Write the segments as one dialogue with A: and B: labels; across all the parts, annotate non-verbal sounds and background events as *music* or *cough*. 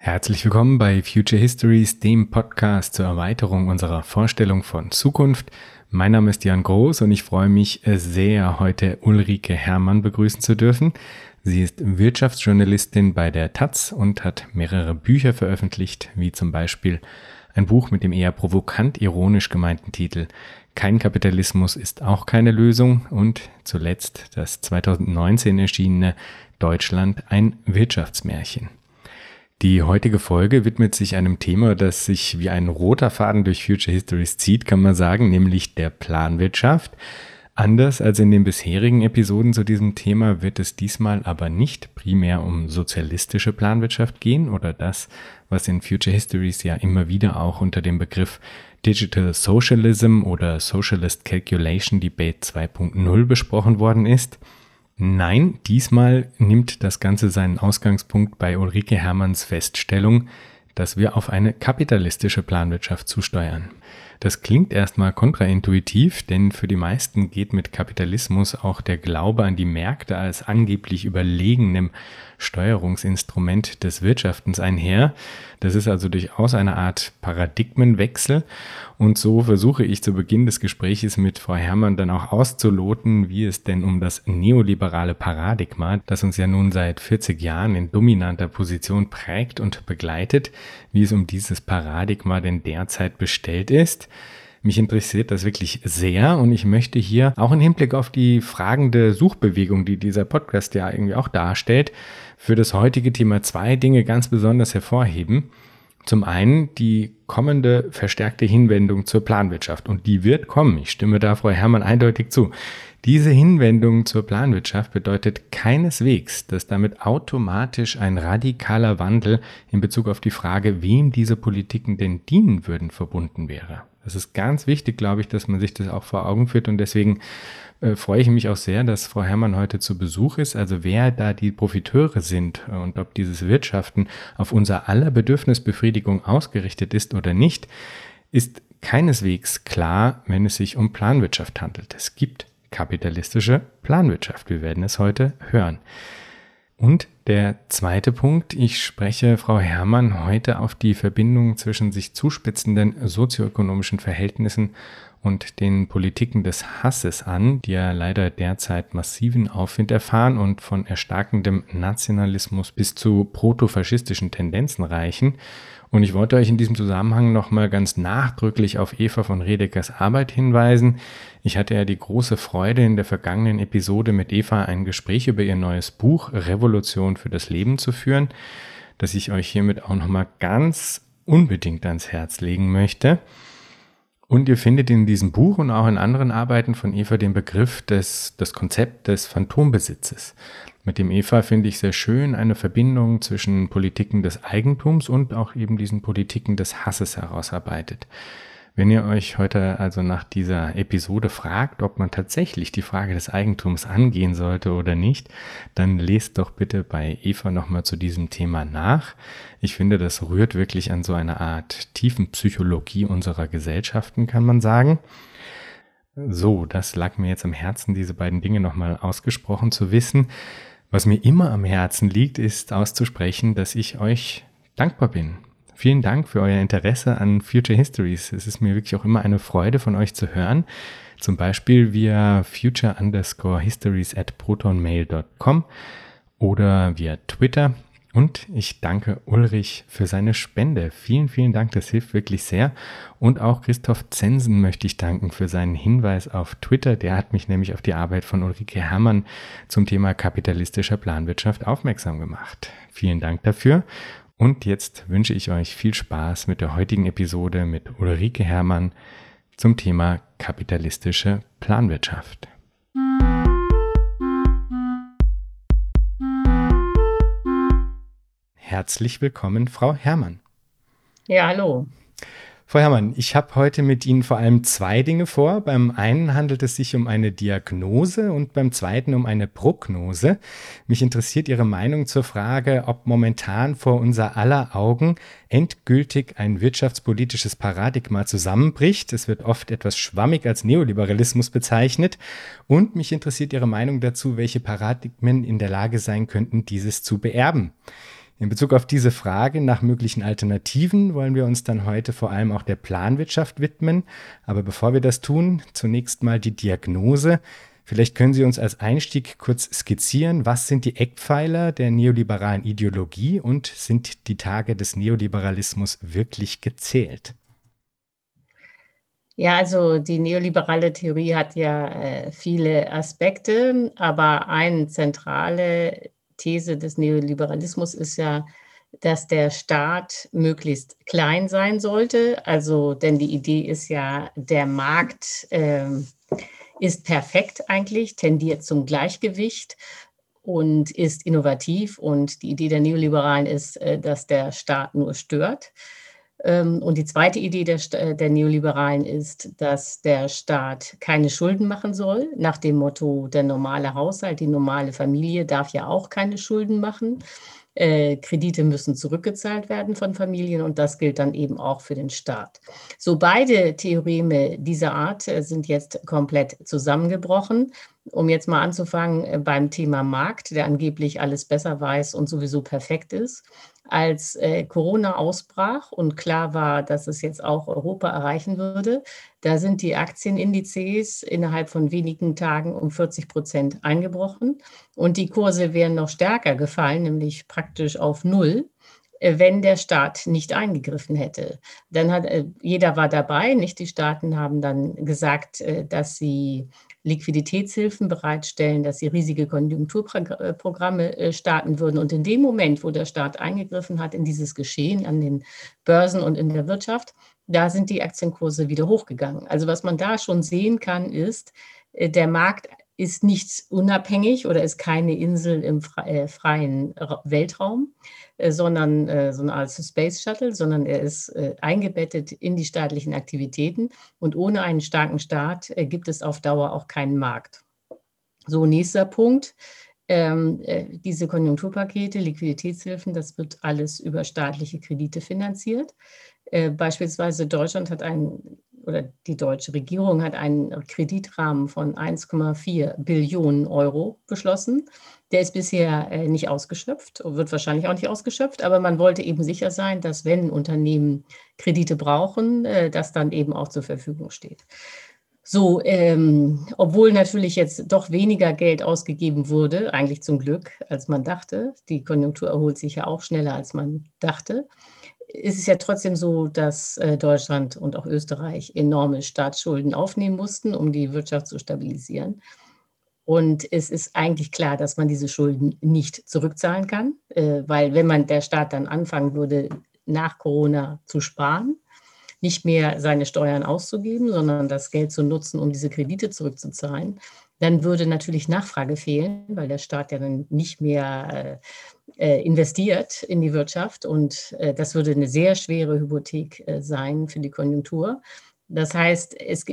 A: Herzlich willkommen bei Future Histories, dem Podcast zur Erweiterung unserer Vorstellung von Zukunft. Mein Name ist Jan Groß und ich freue mich sehr, heute Ulrike Herrmann begrüßen zu dürfen. Sie ist Wirtschaftsjournalistin bei der Taz und hat mehrere Bücher veröffentlicht, wie zum Beispiel ein Buch mit dem eher provokant ironisch gemeinten Titel Kein Kapitalismus ist auch keine Lösung und zuletzt das 2019 erschienene Deutschland ein Wirtschaftsmärchen. Die heutige Folge widmet sich einem Thema, das sich wie ein roter Faden durch Future Histories zieht, kann man sagen, nämlich der Planwirtschaft. Anders als in den bisherigen Episoden zu diesem Thema wird es diesmal aber nicht primär um sozialistische Planwirtschaft gehen oder das, was in Future Histories ja immer wieder auch unter dem Begriff Digital Socialism oder Socialist Calculation Debate 2.0 besprochen worden ist. Nein, diesmal nimmt das Ganze seinen Ausgangspunkt bei Ulrike Hermanns Feststellung, dass wir auf eine kapitalistische Planwirtschaft zusteuern. Das klingt erstmal kontraintuitiv, denn für die meisten geht mit Kapitalismus auch der Glaube an die Märkte als angeblich überlegenem Steuerungsinstrument des Wirtschaftens einher. Das ist also durchaus eine Art Paradigmenwechsel. Und so versuche ich zu Beginn des Gespräches mit Frau Herrmann dann auch auszuloten, wie es denn um das neoliberale Paradigma, das uns ja nun seit 40 Jahren in dominanter Position prägt und begleitet, wie es um dieses Paradigma denn derzeit bestellt ist. Mich interessiert das wirklich sehr und ich möchte hier auch im Hinblick auf die fragende Suchbewegung, die dieser Podcast ja irgendwie auch darstellt, für das heutige Thema zwei Dinge ganz besonders hervorheben. Zum einen die kommende verstärkte Hinwendung zur Planwirtschaft. Und die wird kommen. Ich stimme da Frau Herrmann eindeutig zu. Diese Hinwendung zur Planwirtschaft bedeutet keineswegs, dass damit automatisch ein radikaler Wandel in Bezug auf die Frage, wem diese Politiken denn dienen würden, verbunden wäre. Das ist ganz wichtig, glaube ich, dass man sich das auch vor Augen führt und deswegen äh, freue ich mich auch sehr, dass Frau Herrmann heute zu Besuch ist. Also wer da die Profiteure sind und ob dieses Wirtschaften auf unser aller Bedürfnisbefriedigung ausgerichtet ist oder nicht, ist keineswegs klar, wenn es sich um Planwirtschaft handelt. Es gibt kapitalistische Planwirtschaft. Wir werden es heute hören. Und der zweite Punkt, ich spreche Frau Herrmann heute auf die Verbindung zwischen sich zuspitzenden sozioökonomischen Verhältnissen und den Politiken des Hasses an, die ja leider derzeit massiven Aufwind erfahren und von erstarkendem Nationalismus bis zu protofaschistischen Tendenzen reichen. Und ich wollte euch in diesem Zusammenhang nochmal ganz nachdrücklich auf Eva von Redeckers Arbeit hinweisen. Ich hatte ja die große Freude, in der vergangenen Episode mit Eva ein Gespräch über ihr neues Buch Revolution für das Leben zu führen, das ich euch hiermit auch nochmal ganz unbedingt ans Herz legen möchte. Und ihr findet in diesem Buch und auch in anderen Arbeiten von Eva den Begriff des, das Konzept des Phantombesitzes. Mit dem Eva finde ich sehr schön eine Verbindung zwischen Politiken des Eigentums und auch eben diesen Politiken des Hasses herausarbeitet. Wenn ihr euch heute also nach dieser Episode fragt, ob man tatsächlich die Frage des Eigentums angehen sollte oder nicht, dann lest doch bitte bei Eva nochmal zu diesem Thema nach. Ich finde, das rührt wirklich an so eine Art tiefen Psychologie unserer Gesellschaften, kann man sagen. So, das lag mir jetzt am Herzen, diese beiden Dinge nochmal ausgesprochen zu wissen. Was mir immer am Herzen liegt, ist auszusprechen, dass ich euch dankbar bin Vielen Dank für euer Interesse an Future Histories. Es ist mir wirklich auch immer eine Freude von euch zu hören. Zum Beispiel via future underscore histories at protonmail.com oder via Twitter. Und ich danke Ulrich für seine Spende. Vielen, vielen Dank, das hilft wirklich sehr. Und auch Christoph Zensen möchte ich danken für seinen Hinweis auf Twitter. Der hat mich nämlich auf die Arbeit von Ulrike Herrmann zum Thema kapitalistischer Planwirtschaft aufmerksam gemacht. Vielen Dank dafür. Und jetzt wünsche ich euch viel Spaß mit der heutigen Episode mit Ulrike Herrmann zum Thema kapitalistische Planwirtschaft. Herzlich willkommen, Frau Herrmann.
B: Ja, hallo.
A: Frau Herrmann, ich habe heute mit Ihnen vor allem zwei Dinge vor. Beim einen handelt es sich um eine Diagnose und beim zweiten um eine Prognose. Mich interessiert Ihre Meinung zur Frage, ob momentan vor unser aller Augen endgültig ein wirtschaftspolitisches Paradigma zusammenbricht. Es wird oft etwas schwammig als Neoliberalismus bezeichnet. Und mich interessiert Ihre Meinung dazu, welche Paradigmen in der Lage sein könnten, dieses zu beerben. In Bezug auf diese Frage nach möglichen Alternativen wollen wir uns dann heute vor allem auch der Planwirtschaft widmen. Aber bevor wir das tun, zunächst mal die Diagnose. Vielleicht können Sie uns als Einstieg kurz skizzieren, was sind die Eckpfeiler der neoliberalen Ideologie und sind die Tage des Neoliberalismus wirklich gezählt?
B: Ja, also die neoliberale Theorie hat ja äh, viele Aspekte, aber eine zentrale These des Neoliberalismus ist ja, dass der Staat möglichst klein sein sollte. Also, denn die Idee ist ja, der Markt äh, ist perfekt eigentlich, tendiert zum Gleichgewicht und ist innovativ. Und die Idee der Neoliberalen ist, äh, dass der Staat nur stört. Ähm, und die zweite Idee der, äh, der, Neoliberalen ist, dass der Staat keine Schulden machen soll, nach dem Motto, der normale Haushalt, die normale Familie darf ja auch keine Schulden machen. Äh, Kredite müssen zurückgezahlt werden von Familien und das gilt dann eben auch für den Staat. So beide Theoreme dieser Art äh, sind jetzt komplett zusammengebrochen. Um jetzt mal anzufangen beim Thema Markt, der angeblich alles besser weiß und sowieso perfekt ist als äh, Corona ausbrach und klar war, dass es jetzt auch Europa erreichen würde, da sind die Aktienindizes innerhalb von wenigen Tagen um 40 Prozent eingebrochen und die Kurse wären noch stärker gefallen, nämlich praktisch auf Null äh, wenn der Staat nicht eingegriffen hätte. Dann hat äh, jeder war dabei, nicht die Staaten haben dann gesagt, äh, dass sie Liquiditätshilfen bereitstellen, dass sie riesige Konjunkturprogramme äh, starten würden. Und in dem Moment, wo der Staat eingegriffen hat in dieses Geschehen an den Börsen und in der Wirtschaft, da sind die Aktienkurse wieder hochgegangen. Also was man da schon sehen kann, ist, äh, der Markt ist nicht unabhängig oder ist keine Insel im äh, freien Weltraum, äh, sondern äh, so eine Art Space Shuttle, sondern er ist eingebettet in die staatlichen Aktivitäten. Und ohne einen starken Staat gibt es auf Dauer auch keinen Markt. So, nächster Punkt. Ähm, diese Konjunkturpakete, Liquiditätshilfen, das wird alles über staatliche Kredite finanziert. Beispielsweise Deutschland hat einen oder die deutsche Regierung hat einen Kreditrahmen von 1,4 Billionen Euro beschlossen. Der ist bisher äh, nicht ausgeschöpft, wird wahrscheinlich auch nicht ausgeschöpft, aber man wollte eben sicher sein, dass wenn Unternehmen Kredite brauchen, äh, das dann eben auch zur Verfügung steht. So, ähm, obwohl natürlich jetzt doch weniger Geld ausgegeben wurde, eigentlich zum Glück, als man dachte. Die Konjunktur erholt sich ja auch schneller, als man dachte ist es ja trotzdem so, dass äh, Deutschland und auch Österreich enorme Staatsschulden aufnehmen mussten, um die Wirtschaft zu stabilisieren. Und es ist eigentlich klar, dass man diese Schulden nicht zurückzahlen kann, äh, weil wenn man der Staat dann anfangen würde, nach Corona zu sparen, nicht mehr seine Steuern auszugeben, sondern das Geld zu nutzen, um diese Kredite zurückzuzahlen, dann würde natürlich Nachfrage fehlen, weil der Staat ja dann nicht mehr äh, äh, investiert in die Wirtschaft und äh, das würde eine sehr schwere Hypothek äh, sein für die Konjunktur. Das heißt, es,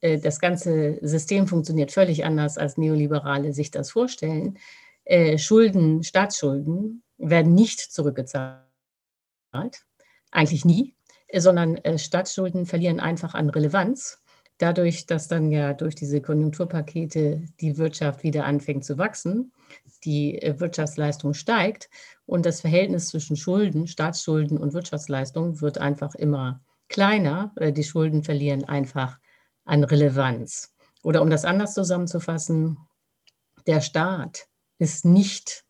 B: äh, das ganze System funktioniert völlig anders, als Neoliberale sich das vorstellen. Äh, Schulden, Staatsschulden werden nicht zurückgezahlt, eigentlich nie, sondern Staatsschulden verlieren einfach an Relevanz dadurch, dass dann ja durch diese Konjunkturpakete die Wirtschaft wieder anfängt zu wachsen, die äh, Wirtschaftsleistung steigt und das Verhältnis zwischen Schulden, Staatsschulden und Wirtschaftsleistung wird einfach immer kleiner. Die Schulden verlieren einfach an Relevanz. Oder um das anders zusammenzufassen, der Staat ist nicht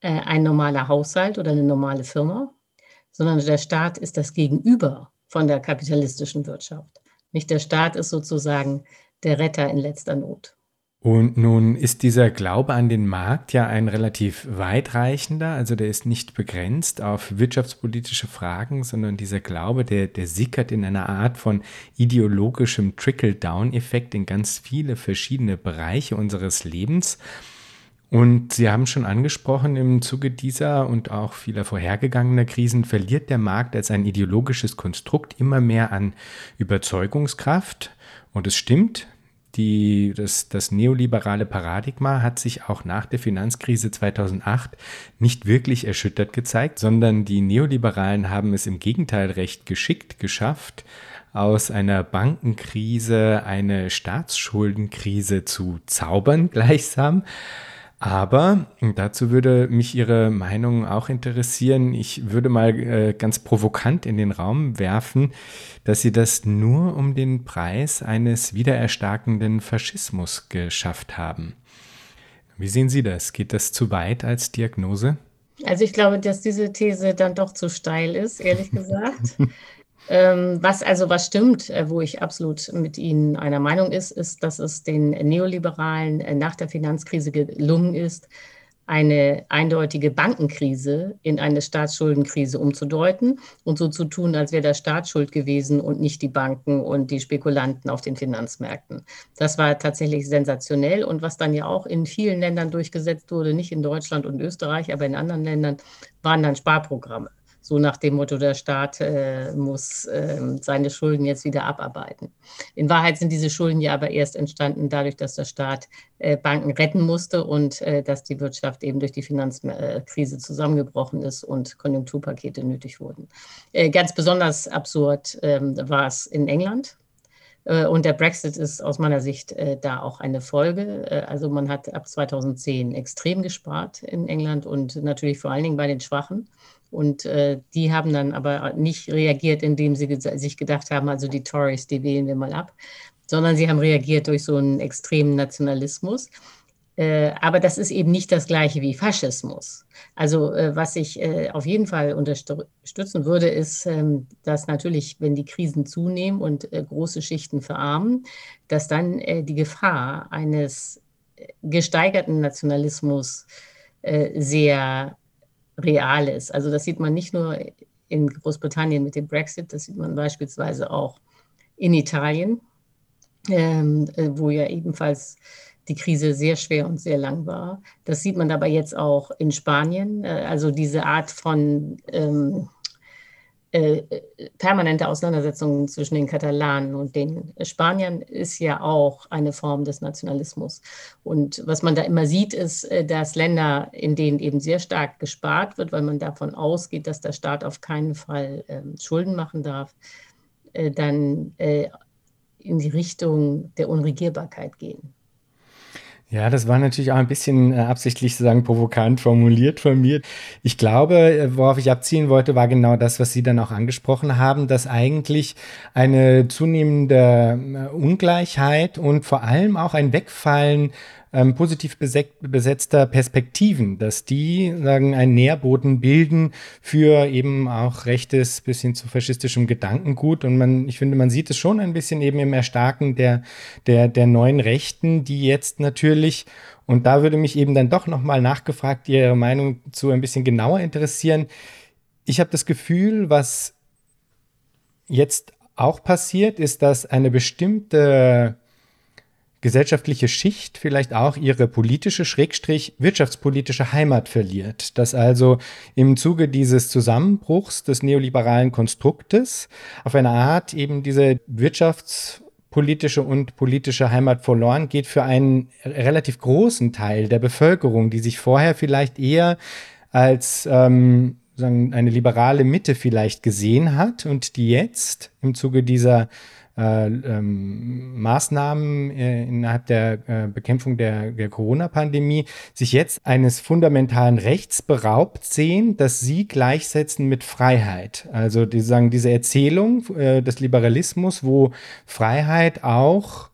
B: äh, ein normaler Haushalt oder eine normale Firma, sondern der Staat ist das Gegenüber von der kapitalistischen Wirtschaft. Nicht der Staat ist sozusagen der Retter in letzter Not.
A: Und nun ist dieser Glaube an den Markt ja ein relativ weitreichender, also der ist nicht begrenzt auf wirtschaftspolitische Fragen, sondern dieser Glaube, der, der sickert in einer Art von ideologischem Trickle-Down-Effekt in ganz viele verschiedene Bereiche unseres Lebens. Und Sie haben schon angesprochen, im Zuge dieser und auch vieler vorhergegangener Krisen verliert der Markt als ein ideologisches Konstrukt immer mehr an Überzeugungskraft. Und es stimmt, die, das, das neoliberale Paradigma hat sich auch nach der Finanzkrise 2008 nicht wirklich erschüttert gezeigt, sondern die Neoliberalen haben es im Gegenteil recht geschickt geschafft, aus einer Bankenkrise eine Staatsschuldenkrise zu zaubern *laughs* gleichsam. Aber dazu würde mich Ihre Meinung auch interessieren. Ich würde mal äh, ganz provokant in den Raum werfen, dass Sie das nur um den Preis eines wiedererstarkenden Faschismus geschafft haben. Wie sehen Sie das? Geht das zu weit als Diagnose?
B: Also ich glaube, dass diese These dann doch zu steil ist, ehrlich *laughs* gesagt. Ähm, was also was stimmt, äh, wo ich absolut mit Ihnen einer Meinung ist, ist, dass es den Neoliberalen äh, nach der Finanzkrise gelungen ist, eine eindeutige Bankenkrise in eine Staatsschuldenkrise umzudeuten und so zu tun, als wäre der Staat schuld gewesen und nicht die Banken und die Spekulanten auf den Finanzmärkten. Das war tatsächlich sensationell und was dann ja auch in vielen Ländern durchgesetzt wurde, nicht in Deutschland und Österreich, aber in anderen Ländern, waren dann Sparprogramme so nach dem Motto, der Staat äh, muss äh, seine Schulden jetzt wieder abarbeiten. In Wahrheit sind diese Schulden ja aber erst entstanden dadurch, dass der Staat äh, Banken retten musste und äh, dass die Wirtschaft eben durch die Finanzkrise zusammengebrochen ist und Konjunkturpakete nötig wurden. Äh, ganz besonders absurd ähm, war es in England. Äh, und der Brexit ist aus meiner Sicht da auch eine Folge. Also man hat ab 2010 extrem gespart in England und natürlich vor allen Dingen bei den Schwachen. Und äh, die haben dann aber nicht reagiert, indem sie sich gedacht haben, also die Tories, die wählen wir mal ab, sondern sie haben reagiert durch so einen extremen Nationalismus. Äh, aber das ist eben nicht das gleiche wie Faschismus. Also äh, was ich äh, auf jeden Fall unterstützen würde, ist, ähm, dass natürlich, wenn die Krisen zunehmen und große Schichten verarmen, dass dann die Gefahr eines gesteigerten Nationalismus sehr real ist. Also das sieht man nicht nur in Großbritannien mit dem Brexit, das sieht man beispielsweise auch in Italien, ähm, äh, wo ja ebenfalls die Krise sehr schwer und sehr lang war. Das sieht man aber jetzt auch in Spanien. Äh, also diese Art von ähm, äh, permanente Auseinandersetzungen zwischen den Katalanen und den Spaniern ist ja auch eine Form des Nationalismus. Und was man da immer sieht, ist, äh, dass Länder, in denen eben sehr stark gespart wird, weil man davon ausgeht, dass der Staat auf keinen Fall äh, Schulden machen darf, äh, dann äh, in die Richtung der Unregierbarkeit gehen.
A: Ja, das war natürlich auch ein bisschen äh, absichtlich sozusagen provokant formuliert von mir. Ich glaube, äh, worauf ich abziehen wollte, war genau das, was Sie dann auch angesprochen haben, dass eigentlich eine zunehmende äh, Ungleichheit und vor allem auch ein Wegfallen ähm, positiv besetzter Perspektiven, dass die sagen, einen Nährboden bilden für eben auch rechtes bis hin zu faschistischem Gedankengut. Und man, ich finde, man sieht es schon ein bisschen eben im Erstarken der, der, der neuen Rechten, die jetzt natürlich und da würde mich eben dann doch nochmal nachgefragt, Ihre Meinung zu ein bisschen genauer interessieren. Ich habe das Gefühl, was jetzt auch passiert, ist, dass eine bestimmte gesellschaftliche Schicht vielleicht auch ihre politische, schrägstrich wirtschaftspolitische Heimat verliert. Dass also im Zuge dieses Zusammenbruchs des neoliberalen Konstruktes auf eine Art eben diese wirtschaftspolitische und politische Heimat verloren geht für einen relativ großen Teil der Bevölkerung, die sich vorher vielleicht eher als ähm, sagen, eine liberale Mitte vielleicht gesehen hat und die jetzt im Zuge dieser äh, ähm, Maßnahmen äh, innerhalb der äh, Bekämpfung der, der Corona-Pandemie sich jetzt eines fundamentalen Rechts beraubt sehen, das sie gleichsetzen mit Freiheit. Also die sagen, diese Erzählung äh, des Liberalismus, wo Freiheit auch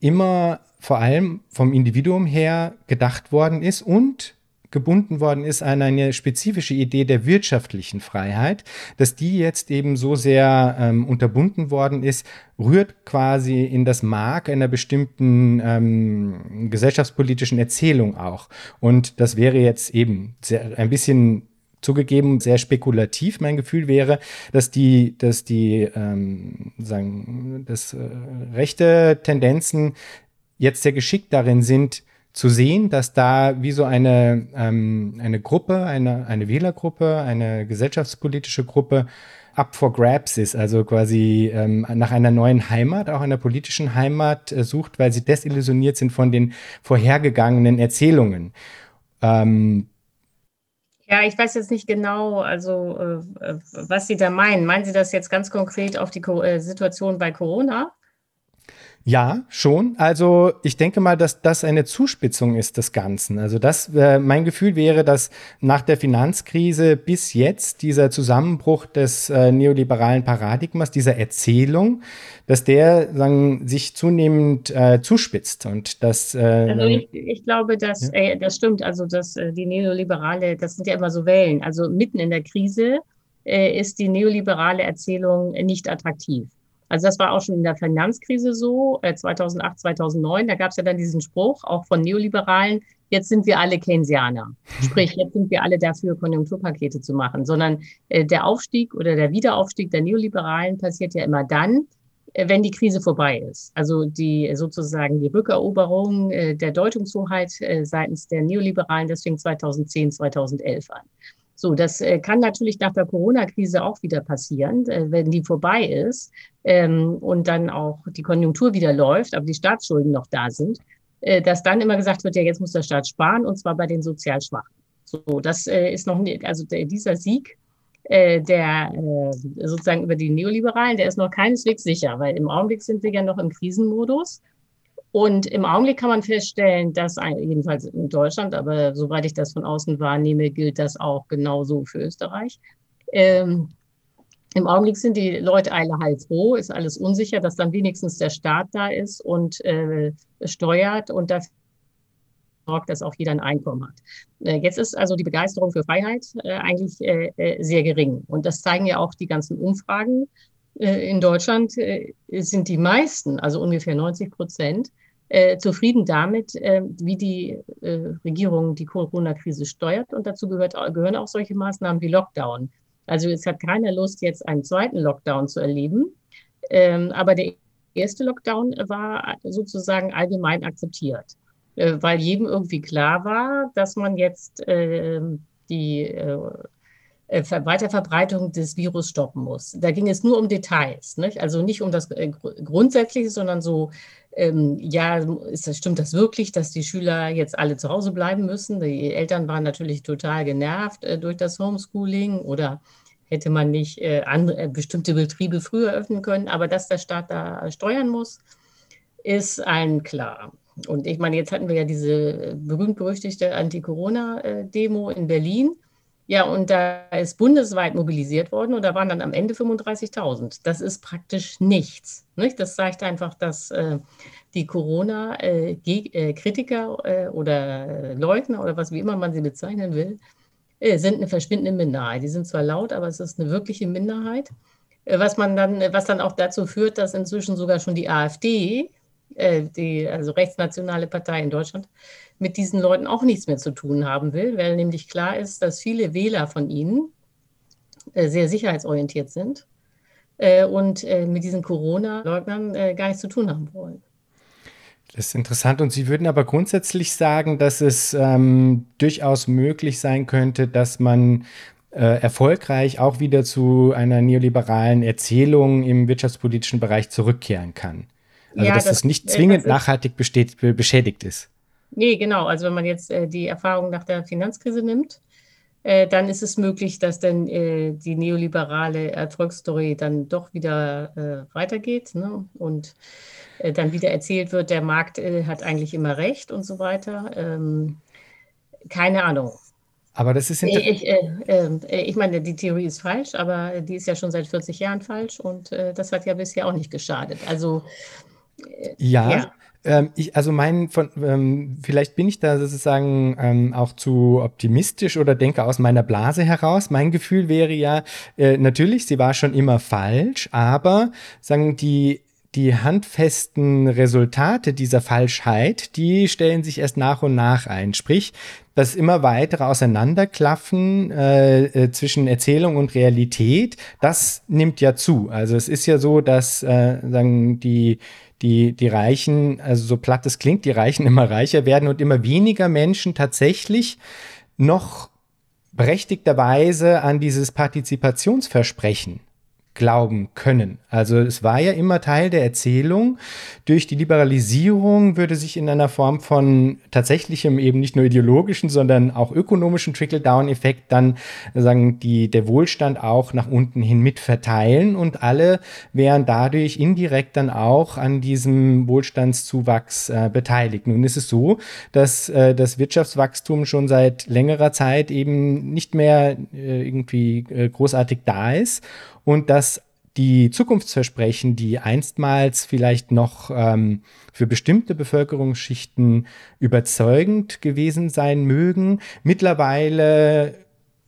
A: immer vor allem vom Individuum her gedacht worden ist und gebunden worden ist an eine spezifische Idee der wirtschaftlichen Freiheit, dass die jetzt eben so sehr ähm, unterbunden worden ist, rührt quasi in das Mark einer bestimmten ähm, gesellschaftspolitischen Erzählung auch. Und das wäre jetzt eben sehr, ein bisschen zugegeben sehr spekulativ. Mein Gefühl wäre, dass die, dass die ähm, sagen, dass äh, rechte Tendenzen jetzt sehr geschickt darin sind, zu sehen, dass da wie so eine, ähm, eine Gruppe, eine, eine Wählergruppe, eine gesellschaftspolitische Gruppe up for grabs ist, also quasi ähm, nach einer neuen Heimat, auch einer politischen Heimat äh, sucht, weil sie desillusioniert sind von den vorhergegangenen Erzählungen. Ähm,
B: ja, ich weiß jetzt nicht genau, also äh, äh was Sie da meinen. Meinen Sie das jetzt ganz konkret auf die Co äh, Situation bei Corona?
A: Ja, schon. Also ich denke mal, dass das eine Zuspitzung ist des Ganzen. Also das, äh, mein Gefühl wäre, dass nach der Finanzkrise bis jetzt dieser Zusammenbruch des äh, neoliberalen Paradigmas, dieser Erzählung, dass der sagen, sich zunehmend äh, zuspitzt und das. Äh,
B: also ich, ich glaube, dass ja? äh, das stimmt. Also dass äh, die neoliberale, das sind ja immer so Wellen. Also mitten in der Krise ist die neoliberale Erzählung nicht attraktiv. Also das war auch schon in der Finanzkrise so, äh, 2008, 2009. Da gab es ja dann diesen Spruch, auch von Neoliberalen, jetzt sind wir alle Keynesianer. *laughs* Sprich, jetzt sind wir alle dafür, Konjunkturpakete zu machen. Sondern äh, der Aufstieg oder der Wiederaufstieg der Neoliberalen passiert ja immer dann, äh, wenn die Krise vorbei ist. Also die sozusagen die Rückeroberung äh, der Deutungshoheit äh, seitens der Neoliberalen, das fing 2010, 2011 an. So, das äh, kann natürlich nach der Corona-Krise auch wieder passieren, äh, wenn die vorbei ist ähm, und dann auch die Konjunktur wieder läuft, aber die Staatsschulden noch da sind, äh, dass dann immer gesagt wird, ja, jetzt muss der Staat sparen und zwar bei den sozial Schwachen. So, das ist noch nicht, also der, dieser Sieg, der sozusagen über die Neoliberalen, der ist noch keineswegs sicher, weil im Augenblick sind wir ja noch im Krisenmodus. Und im Augenblick kann man feststellen, dass jedenfalls in Deutschland, aber soweit ich das von außen wahrnehme, gilt das auch genauso für Österreich. Im Augenblick sind die Leute alle heilfroh, ist alles unsicher, dass dann wenigstens der Staat da ist und äh, steuert und dafür sorgt, dass auch jeder ein Einkommen hat. Äh, jetzt ist also die Begeisterung für Freiheit äh, eigentlich äh, äh, sehr gering. Und das zeigen ja auch die ganzen Umfragen. Äh, in Deutschland sind die meisten, also ungefähr 90 Prozent, zufrieden damit, wie die Regierung die Corona-Krise steuert. Und dazu gehört, gehören auch solche Maßnahmen wie Lockdown. Also es hat keiner Lust, jetzt einen zweiten Lockdown zu erleben. Ähm, aber der erste Lockdown war sozusagen allgemein akzeptiert, äh, weil jedem irgendwie klar war, dass man jetzt ähm, die äh, äh, Weiterverbreitung des Virus stoppen muss. Da ging es nur um Details, nicht? also nicht um das Grundsätzliche, sondern so ähm, ja, ist das, stimmt das wirklich, dass die Schüler jetzt alle zu Hause bleiben müssen? Die Eltern waren natürlich total genervt äh, durch das Homeschooling oder hätte man nicht äh, andere, äh, bestimmte Betriebe früher öffnen können. Aber dass der Staat da steuern muss, ist allen klar. Und ich meine, jetzt hatten wir ja diese berühmt-berüchtigte Anti-Corona-Demo in Berlin. Ja, und da ist bundesweit mobilisiert worden und da waren dann am Ende 35.000. Das ist praktisch nichts. Nicht? Das zeigt einfach, dass äh, die Corona-Kritiker äh, äh, oder Leugner oder was wie immer man sie bezeichnen will, äh, sind eine verschwindende Minderheit. Die sind zwar laut, aber es ist eine wirkliche Minderheit. Äh, was man dann, was dann auch dazu führt, dass inzwischen sogar schon die AfD, äh, die also rechtsnationale Partei in Deutschland, mit diesen Leuten auch nichts mehr zu tun haben will, weil nämlich klar ist, dass viele Wähler von ihnen äh, sehr sicherheitsorientiert sind äh, und äh, mit diesen Corona-Leugnern äh, gar nichts zu tun haben wollen.
A: Das ist interessant. Und Sie würden aber grundsätzlich sagen, dass es ähm, durchaus möglich sein könnte, dass man äh, erfolgreich auch wieder zu einer neoliberalen Erzählung im wirtschaftspolitischen Bereich zurückkehren kann. Also ja, dass das, das nicht äh, zwingend das nachhaltig besteht, beschädigt ist.
B: Nee, genau. Also wenn man jetzt äh, die Erfahrung nach der Finanzkrise nimmt, äh, dann ist es möglich, dass dann äh, die neoliberale Erfolgsstory dann doch wieder äh, weitergeht ne? und äh, dann wieder erzählt wird, der Markt äh, hat eigentlich immer recht und so weiter. Ähm, keine Ahnung.
A: Aber das ist
B: ich, ich meine, die Theorie ist falsch, aber die ist ja schon seit 40 Jahren falsch und das hat ja bisher auch nicht geschadet. Also
A: ja, ja. Ähm, ich, also mein, von, ähm, vielleicht bin ich da sozusagen ähm, auch zu optimistisch oder denke aus meiner Blase heraus. Mein Gefühl wäre ja, äh, natürlich, sie war schon immer falsch, aber sagen die die handfesten Resultate dieser Falschheit, die stellen sich erst nach und nach ein. Sprich, das immer weitere Auseinanderklaffen äh, äh, zwischen Erzählung und Realität, das nimmt ja zu. Also es ist ja so, dass äh, sagen die die, die Reichen, also so platt es klingt, die Reichen *laughs* immer reicher werden und immer weniger Menschen tatsächlich noch berechtigterweise an dieses Partizipationsversprechen glauben können. Also es war ja immer Teil der Erzählung. Durch die Liberalisierung würde sich in einer Form von tatsächlichem eben nicht nur ideologischen, sondern auch ökonomischen Trickle-Down-Effekt dann sagen die der Wohlstand auch nach unten hin mitverteilen und alle wären dadurch indirekt dann auch an diesem Wohlstandszuwachs äh, beteiligt. Nun ist es so, dass äh, das Wirtschaftswachstum schon seit längerer Zeit eben nicht mehr äh, irgendwie äh, großartig da ist und dass die Zukunftsversprechen, die einstmals vielleicht noch ähm, für bestimmte Bevölkerungsschichten überzeugend gewesen sein mögen, mittlerweile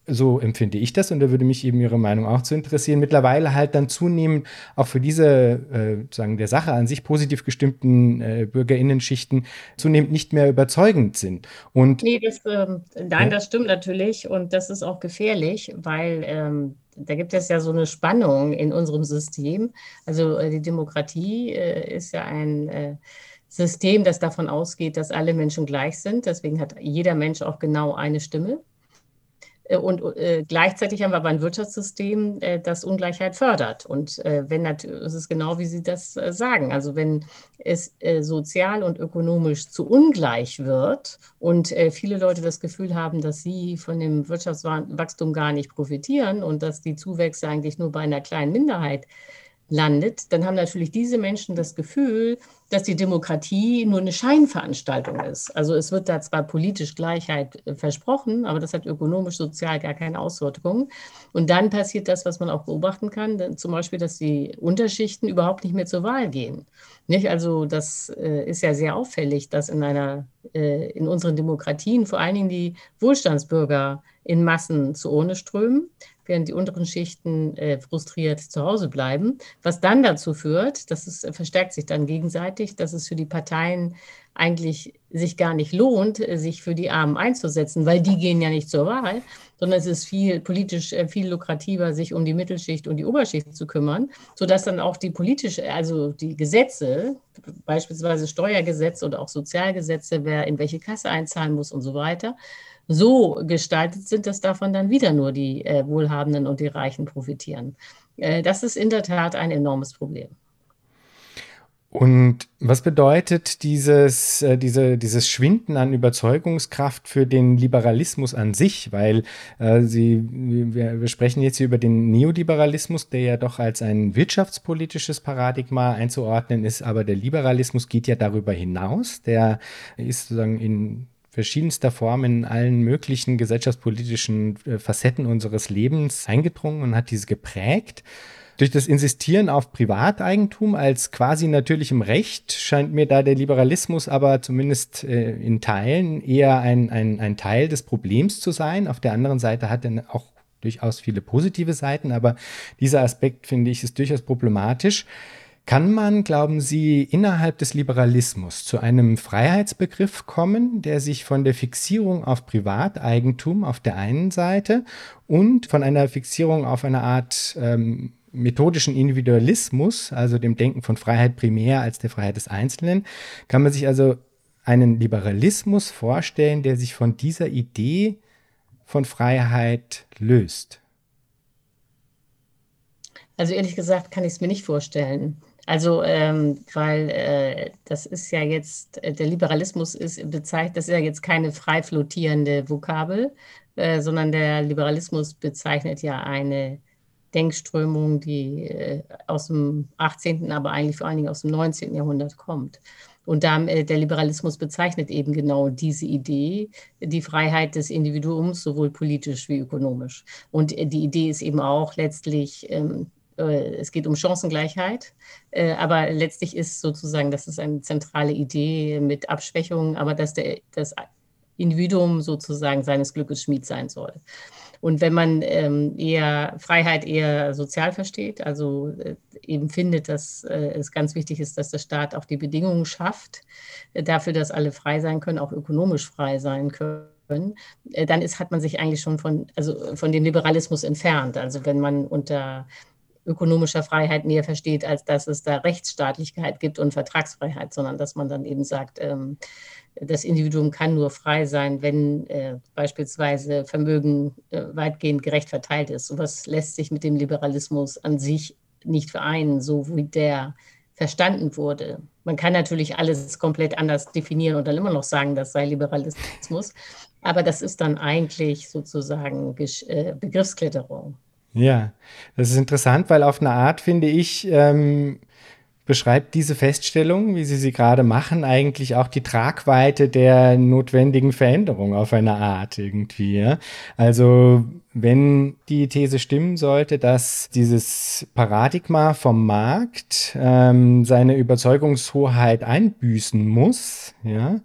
A: so empfinde ich das und da würde mich eben Ihre Meinung auch zu interessieren, mittlerweile halt dann zunehmend auch für diese, äh, sagen der Sache an sich positiv gestimmten äh, BürgerInnen-Schichten zunehmend nicht mehr überzeugend sind. Und
B: nee, das, ähm, nein, das stimmt natürlich und das ist auch gefährlich, weil ähm, da gibt es ja so eine Spannung in unserem System. Also äh, die Demokratie äh, ist ja ein äh, System, das davon ausgeht, dass alle Menschen gleich sind. Deswegen hat jeder Mensch auch genau eine Stimme. Äh, und äh, gleichzeitig haben wir aber ein Wirtschaftssystem, äh, das Ungleichheit fördert. Und äh, wenn natürlich, es ist genau, wie Sie das äh, sagen. Also wenn es äh, sozial und ökonomisch zu ungleich wird und viele Leute das Gefühl haben, dass sie von dem Wirtschaftswachstum gar nicht profitieren und dass die Zuwächse eigentlich nur bei einer kleinen Minderheit landet, dann haben natürlich diese Menschen das Gefühl, dass die Demokratie nur eine Scheinveranstaltung ist. Also es wird da zwar politisch Gleichheit äh, versprochen, aber das hat ökonomisch, sozial gar keine Auswirkungen. Und dann passiert das, was man auch beobachten kann, zum Beispiel, dass die Unterschichten überhaupt nicht mehr zur Wahl gehen. Nicht? Also das äh, ist ja sehr auffällig, dass in einer, äh, in unseren Demokratien vor allen Dingen die Wohlstandsbürger in Massen zu Urne strömen während die unteren Schichten äh, frustriert zu Hause bleiben. Was dann dazu führt, dass es äh, verstärkt sich dann gegenseitig, dass es für die Parteien eigentlich sich gar nicht lohnt, äh, sich für die Armen einzusetzen, weil die gehen ja nicht zur Wahl, sondern es ist viel politisch äh, viel lukrativer, sich um die Mittelschicht und die Oberschicht zu kümmern, sodass dann auch die politische, also die Gesetze, beispielsweise Steuergesetze oder auch Sozialgesetze, wer in welche Kasse einzahlen muss und so weiter, so gestaltet sind, dass davon dann wieder nur die äh, Wohlhabenden und die Reichen profitieren. Äh, das ist in der Tat ein enormes Problem.
A: Und was bedeutet dieses, äh, diese, dieses Schwinden an Überzeugungskraft für den Liberalismus an sich? Weil äh, Sie, wir, wir sprechen jetzt hier über den Neoliberalismus, der ja doch als ein wirtschaftspolitisches Paradigma einzuordnen ist, aber der Liberalismus geht ja darüber hinaus. Der ist sozusagen in verschiedenster Form in allen möglichen gesellschaftspolitischen äh, Facetten unseres Lebens eingedrungen und hat diese geprägt. Durch das Insistieren auf Privateigentum als quasi natürlichem Recht scheint mir da der Liberalismus aber zumindest äh, in Teilen eher ein, ein, ein Teil des Problems zu sein. Auf der anderen Seite hat er auch durchaus viele positive Seiten, aber dieser Aspekt, finde ich, ist durchaus problematisch. Kann man, glauben Sie, innerhalb des Liberalismus zu einem Freiheitsbegriff kommen, der sich von der Fixierung auf Privateigentum auf der einen Seite und von einer Fixierung auf eine Art ähm, methodischen Individualismus, also dem Denken von Freiheit primär als der Freiheit des Einzelnen, kann man sich also einen Liberalismus vorstellen, der sich von dieser Idee von Freiheit löst?
B: Also ehrlich gesagt kann ich es mir nicht vorstellen. Also, ähm, weil äh, das ist ja jetzt, äh, der Liberalismus ist bezeichnet, das ist ja jetzt keine frei flottierende Vokabel, äh, sondern der Liberalismus bezeichnet ja eine Denkströmung, die äh, aus dem 18., aber eigentlich vor allen Dingen aus dem 19. Jahrhundert kommt. Und da, äh, der Liberalismus bezeichnet eben genau diese Idee, die Freiheit des Individuums, sowohl politisch wie ökonomisch. Und äh, die Idee ist eben auch letztlich, ähm, äh, es geht um Chancengleichheit, äh, aber letztlich ist sozusagen, das ist eine zentrale Idee mit Abschwächungen, aber dass der, das Individuum sozusagen seines Glückes Schmied sein soll. Und wenn man ähm, eher Freiheit eher sozial versteht, also äh, eben findet, dass äh, es ganz wichtig ist, dass der Staat auch die Bedingungen schafft äh, dafür, dass alle frei sein können, auch ökonomisch frei sein können, dann ist, hat man sich eigentlich schon von, also von dem Liberalismus entfernt. Also wenn man unter ökonomischer Freiheit näher versteht, als dass es da Rechtsstaatlichkeit gibt und Vertragsfreiheit, sondern dass man dann eben sagt, ähm, das Individuum kann nur frei sein, wenn äh, beispielsweise Vermögen äh, weitgehend gerecht verteilt ist. Sowas lässt sich mit dem Liberalismus an sich nicht vereinen, so wie der verstanden wurde. Man kann natürlich alles komplett anders definieren und dann immer noch sagen, das sei Liberalismus, aber das ist dann eigentlich sozusagen äh, Begriffsklitterung.
A: Ja, das ist interessant, weil auf eine Art finde ich, ähm, beschreibt diese Feststellung, wie Sie sie gerade machen, eigentlich auch die Tragweite der notwendigen Veränderung auf eine Art irgendwie. Ja? Also wenn die These stimmen sollte, dass dieses Paradigma vom Markt ähm, seine Überzeugungshoheit einbüßen muss, ja,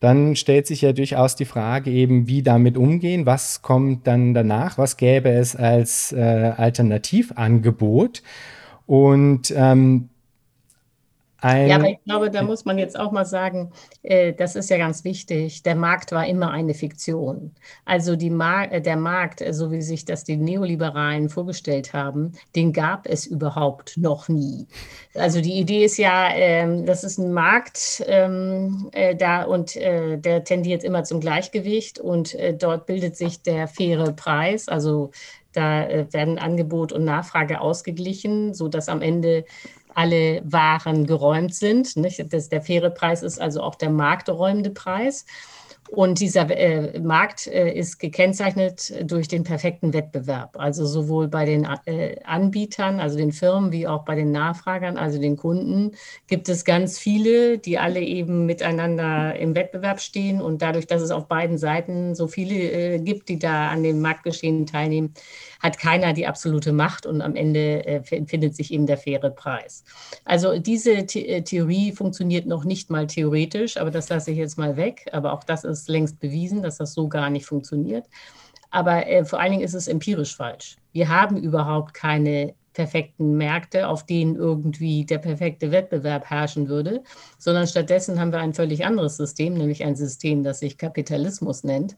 A: dann stellt sich ja durchaus die Frage eben, wie damit umgehen, was kommt dann danach, was gäbe es als äh, Alternativangebot. Und ähm,
B: ein ja, aber ich glaube, da muss man jetzt auch mal sagen, äh, das ist ja ganz wichtig. Der Markt war immer eine Fiktion. Also Mar äh, der Markt, äh, so wie sich das die Neoliberalen vorgestellt haben, den gab es überhaupt noch nie. Also die Idee ist ja, ähm, das ist ein Markt ähm, äh, da und äh, der tendiert immer zum Gleichgewicht und äh, dort bildet sich der faire Preis. Also da werden Angebot und Nachfrage ausgeglichen, sodass am Ende alle Waren geräumt sind. Nicht? Das, der faire Preis ist also auch der markträumende Preis. Und dieser äh, Markt äh, ist gekennzeichnet durch den perfekten Wettbewerb. Also sowohl bei den äh, Anbietern, also den Firmen, wie auch bei den Nachfragern, also den Kunden, gibt es ganz viele, die alle eben miteinander im Wettbewerb stehen. Und dadurch, dass es auf beiden Seiten so viele äh, gibt, die da an dem Marktgeschehen teilnehmen, hat keiner die absolute Macht und am Ende äh, findet sich eben der faire Preis. Also diese The äh, Theorie funktioniert noch nicht mal theoretisch, aber das lasse ich jetzt mal weg. Aber auch das ist längst bewiesen, dass das so gar nicht funktioniert. Aber äh, vor allen Dingen ist es empirisch falsch. Wir haben überhaupt keine perfekten Märkte, auf denen irgendwie der perfekte Wettbewerb herrschen würde, sondern stattdessen haben wir ein völlig anderes System, nämlich ein System, das sich Kapitalismus nennt.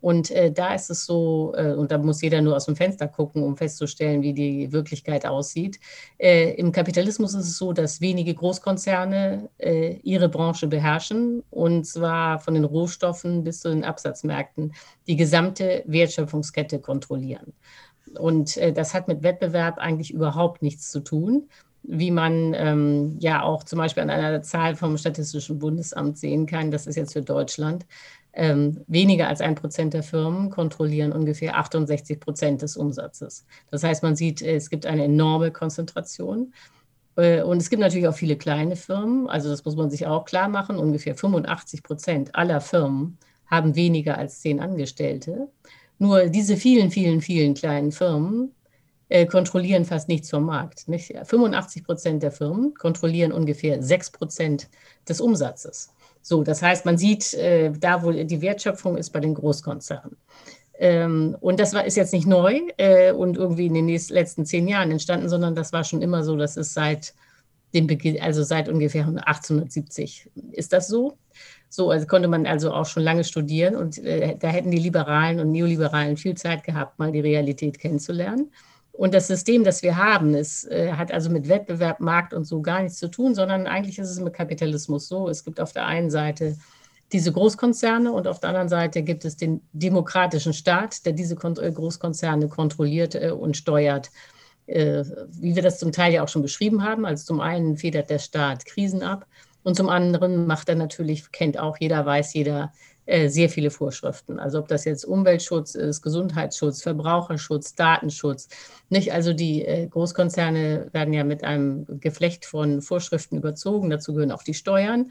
B: Und äh, da ist es so, äh, und da muss jeder nur aus dem Fenster gucken, um festzustellen, wie die Wirklichkeit aussieht. Äh, Im Kapitalismus ist es so, dass wenige Großkonzerne äh, ihre Branche beherrschen, und zwar von den Rohstoffen bis zu den Absatzmärkten die gesamte Wertschöpfungskette kontrollieren. Und äh, das hat mit Wettbewerb eigentlich überhaupt nichts zu tun wie man ähm, ja auch zum Beispiel an einer Zahl vom Statistischen Bundesamt sehen kann, das ist jetzt für Deutschland, ähm, weniger als ein Prozent der Firmen kontrollieren ungefähr 68 Prozent des Umsatzes. Das heißt, man sieht, es gibt eine enorme Konzentration. Äh, und es gibt natürlich auch viele kleine Firmen, also das muss man sich auch klar machen, ungefähr 85 Prozent aller Firmen haben weniger als zehn Angestellte. Nur diese vielen, vielen, vielen kleinen Firmen äh, kontrollieren fast nichts vom Markt. Nicht? 85 Prozent der Firmen kontrollieren ungefähr 6 Prozent des Umsatzes. So, das heißt, man sieht, äh, da wo die Wertschöpfung ist bei den Großkonzernen. Ähm, und das war, ist jetzt nicht neu äh, und irgendwie in den nächsten, letzten zehn Jahren entstanden, sondern das war schon immer so, das ist seit dem Beginn, also seit ungefähr 1870 ist das so. So also konnte man also auch schon lange studieren und äh, da hätten die Liberalen und Neoliberalen viel Zeit gehabt, mal die Realität kennenzulernen. Und das System, das wir haben, ist, äh, hat also mit Wettbewerb, Markt und so gar nichts zu tun, sondern eigentlich ist es mit Kapitalismus so. Es gibt auf der einen Seite diese Großkonzerne und auf der anderen Seite gibt es den demokratischen Staat, der diese äh, Großkonzerne kontrolliert äh, und steuert, äh, wie wir das zum Teil ja auch schon beschrieben haben. Also zum einen federt der Staat Krisen ab und zum anderen macht er natürlich, kennt auch jeder, weiß jeder, sehr viele Vorschriften. Also ob das jetzt Umweltschutz ist, Gesundheitsschutz, Verbraucherschutz, Datenschutz. Nicht? Also die äh, Großkonzerne werden ja mit einem Geflecht von Vorschriften überzogen. Dazu gehören auch die Steuern.